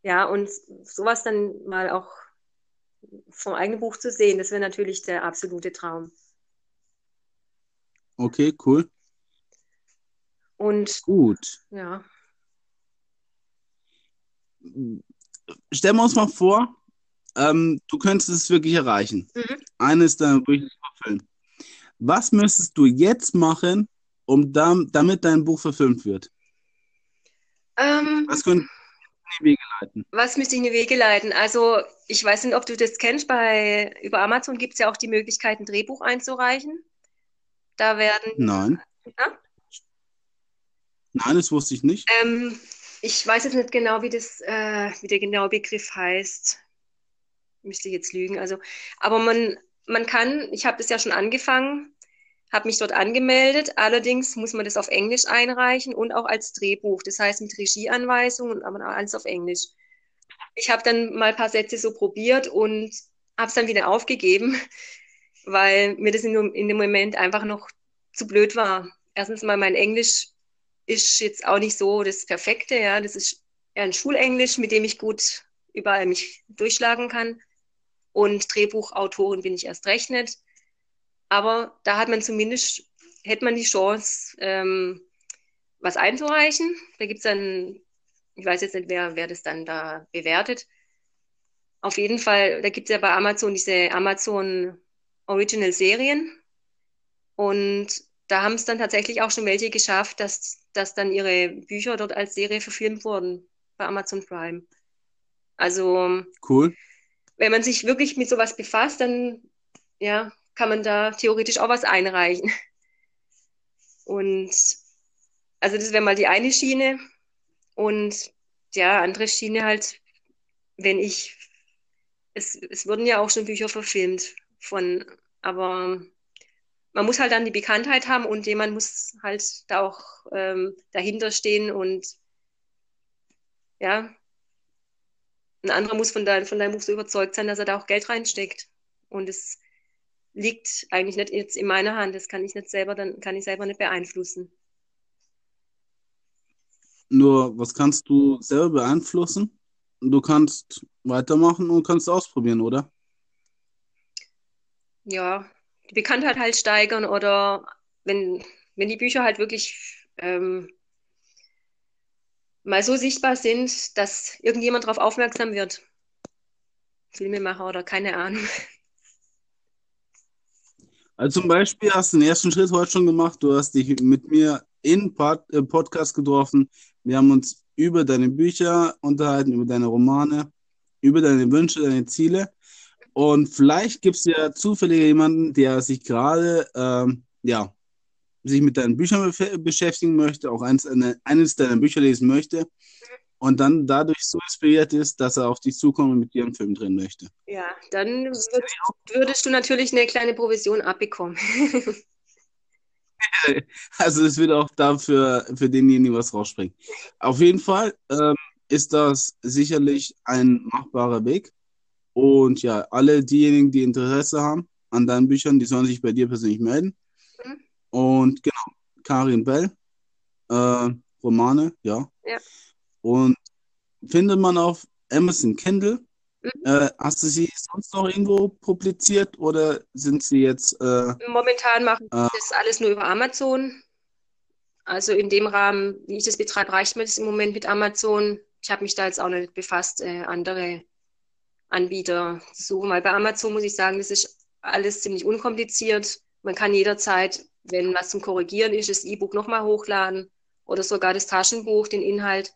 ja, und sowas dann mal auch vom eigenen Buch zu sehen, das wäre natürlich der absolute Traum. Okay, cool. Und Gut. ja, Stellen wir uns mal vor, ähm, du könntest es wirklich erreichen. Mhm. Eines deiner Wünsche zu erfüllen. Was müsstest du jetzt machen, um dam damit dein Buch verfilmt wird? ähm, Was könnte in die Wege leiten? was müsste ich in die Wege leiten? Also, ich weiß nicht, ob du das kennst, bei, über Amazon gibt es ja auch die Möglichkeit, ein Drehbuch einzureichen. Da werden, Nein. Ja? Nein, das wusste ich nicht. ähm, ich weiß jetzt nicht genau, wie das, äh, wie der genaue Begriff heißt. Müsste ich jetzt lügen. Also, aber man, man kann, ich habe das ja schon angefangen, habe mich dort angemeldet. Allerdings muss man das auf Englisch einreichen und auch als Drehbuch. Das heißt mit Regieanweisungen aber alles auf Englisch. Ich habe dann mal ein paar Sätze so probiert und habe es dann wieder aufgegeben, weil mir das in, dem- in dem Moment einfach noch zu blöd war. Erstens mal mein Englisch ist jetzt auch nicht so das Perfekte, ja. Das ist eher ein Schulenglisch, mit dem ich gut überall mich durchschlagen kann. Und Drehbuchautorin bin ich erst recht nicht. Aber da hat man zumindest, hätte man die Chance, ähm, was einzureichen. Da gibt es dann, ich weiß jetzt nicht, wer, wer das dann da bewertet. Auf jeden Fall, da gibt es ja bei Amazon diese Amazon Original Serien. Und da haben es dann tatsächlich auch schon welche geschafft, dass, dass dann ihre Bücher dort als Serie verfilmt wurden bei Amazon Prime. Also, Cool. wenn man sich wirklich mit sowas befasst, dann ja, kann man da theoretisch auch was einreichen. Und also das wäre mal die eine Schiene. Und ja, andere Schiene halt, wenn ich, es, es wurden ja auch schon Bücher verfilmt von, aber man muss halt dann die Bekanntheit haben und jemand muss halt da auch ähm, dahinter stehen und ja, ein anderer muss von, dein, von deinem Buch so überzeugt sein, dass er da auch Geld reinsteckt. Und es liegt eigentlich nicht jetzt in meiner Hand. Das kann ich nicht selber, dann kann ich selber nicht beeinflussen. Nur, was kannst du selber beeinflussen? Du kannst weitermachen und kannst ausprobieren, oder? Ja, die Bekanntheit halt steigern oder wenn, wenn die Bücher halt wirklich ähm, mal so sichtbar sind, dass irgendjemand darauf aufmerksam wird. Filmemacher oder keine Ahnung. Also zum Beispiel hast du den ersten Schritt heute schon gemacht. Du hast dich mit mir in Pod äh, Podcast getroffen. Wir haben uns über deine Bücher unterhalten, über deine Romane, über deine Wünsche, deine Ziele. Und vielleicht gibt es ja zufällig jemanden, der sich gerade, ähm, ja, sich mit deinen Büchern be beschäftigen möchte, auch eins, eine, eines deiner Bücher lesen möchte und dann dadurch so inspiriert ist, dass er auf dich zukommt und mit dir einen Film drehen möchte. Ja, dann würd, würdest du natürlich eine kleine Provision abbekommen. Also es wird auch dafür für denjenigen was rausspringen. Auf jeden Fall ähm, ist das sicherlich ein machbarer Weg. Und ja, alle diejenigen, die Interesse haben an deinen Büchern, die sollen sich bei dir persönlich melden. Mhm. Und genau, Karin Bell, äh, Romane, ja. Ja. Und findet man auf Amazon Kindle. Mhm. Äh, hast du sie sonst noch irgendwo publiziert oder sind sie jetzt äh, Momentan mache ich Ah. das alles nur über Amazon. Also in dem Rahmen, wie ich das betreibe, reicht mir das im Moment mit Amazon. Ich habe mich da jetzt auch nicht befasst, äh, andere Anbieter zu suchen, weil bei Amazon muss ich sagen, das ist alles ziemlich unkompliziert. Man kann jederzeit, wenn was zum Korrigieren ist, das E-Book nochmal hochladen oder sogar das Taschenbuch, den Inhalt.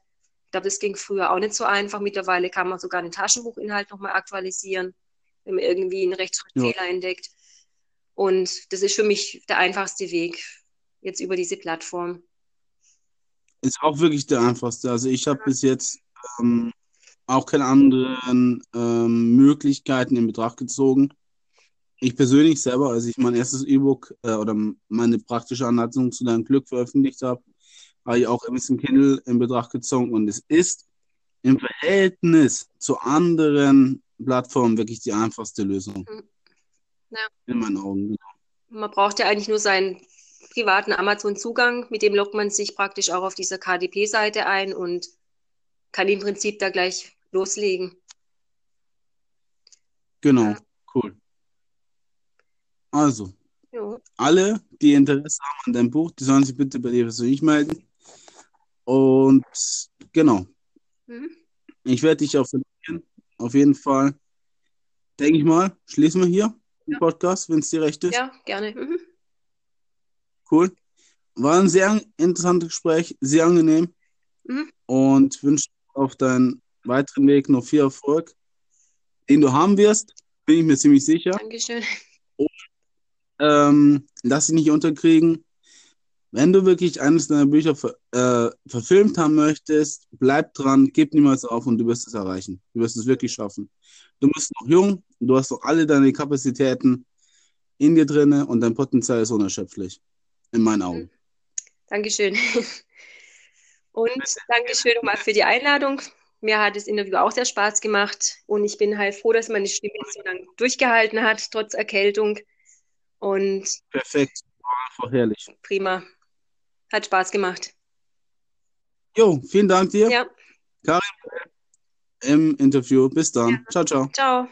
Ich glaube, das ging früher auch nicht so einfach. Mittlerweile kann man sogar den Taschenbuchinhalt nochmal aktualisieren, wenn man irgendwie einen Rechtschreibfehler entdeckt. Und das ist für mich der einfachste Weg, jetzt über diese Plattform. Ist auch wirklich der einfachste. Also ich habe bis jetzt ähm, auch keine anderen ähm, Möglichkeiten in Betracht gezogen. ich persönlich selber, als ich mein erstes E-Book äh, oder meine praktische Anleitung zu deinem Glück veröffentlicht habe, habe ich auch Amazon Kindle in Betracht gezogen und es ist im Verhältnis zu anderen Plattformen wirklich die einfachste Lösung. Hm. Ja. In meinen Augen. genau. Man braucht ja eigentlich nur seinen privaten Amazon-Zugang, mit dem loggt man sich praktisch auch auf dieser KDP-Seite ein und kann im Prinzip da gleich loslegen. Genau, Ja. cool. Also, Jo. alle, die Interesse haben an deinem Buch, die sollen sich bitte bei dir persönlich melden. Und genau, Mhm. ich werde dich auch verlinken, auf jeden Fall. Denke ich mal, schließen wir hier den Ja. Podcast, wenn es dir recht ist. Ja, gerne. Mhm. Cool. War ein sehr interessantes Gespräch, sehr angenehm Mhm. und wünsche auf deinen weiteren Weg noch viel Erfolg, den du haben wirst, bin ich mir ziemlich sicher. Dankeschön. Ähm, lass dich nicht unterkriegen. Wenn du wirklich eines deiner Bücher ver äh, verfilmt haben möchtest, bleib dran, gib niemals auf und du wirst es erreichen. Du wirst es wirklich schaffen. Du bist noch jung, du hast noch alle deine Kapazitäten in dir drinne und dein Potenzial ist unerschöpflich. In meinen Augen. Dankeschön. Und Dankeschön nochmal für die Einladung. Mir hat das Interview auch sehr Spaß gemacht und ich bin halt froh, dass meine Stimme so lange durchgehalten hat, trotz Erkältung. Und Perfekt. War herrlich. prima. Hat Spaß gemacht. Jo, vielen Dank dir Ja, im Interview. Bis dann. Ciao, ciao. ciao.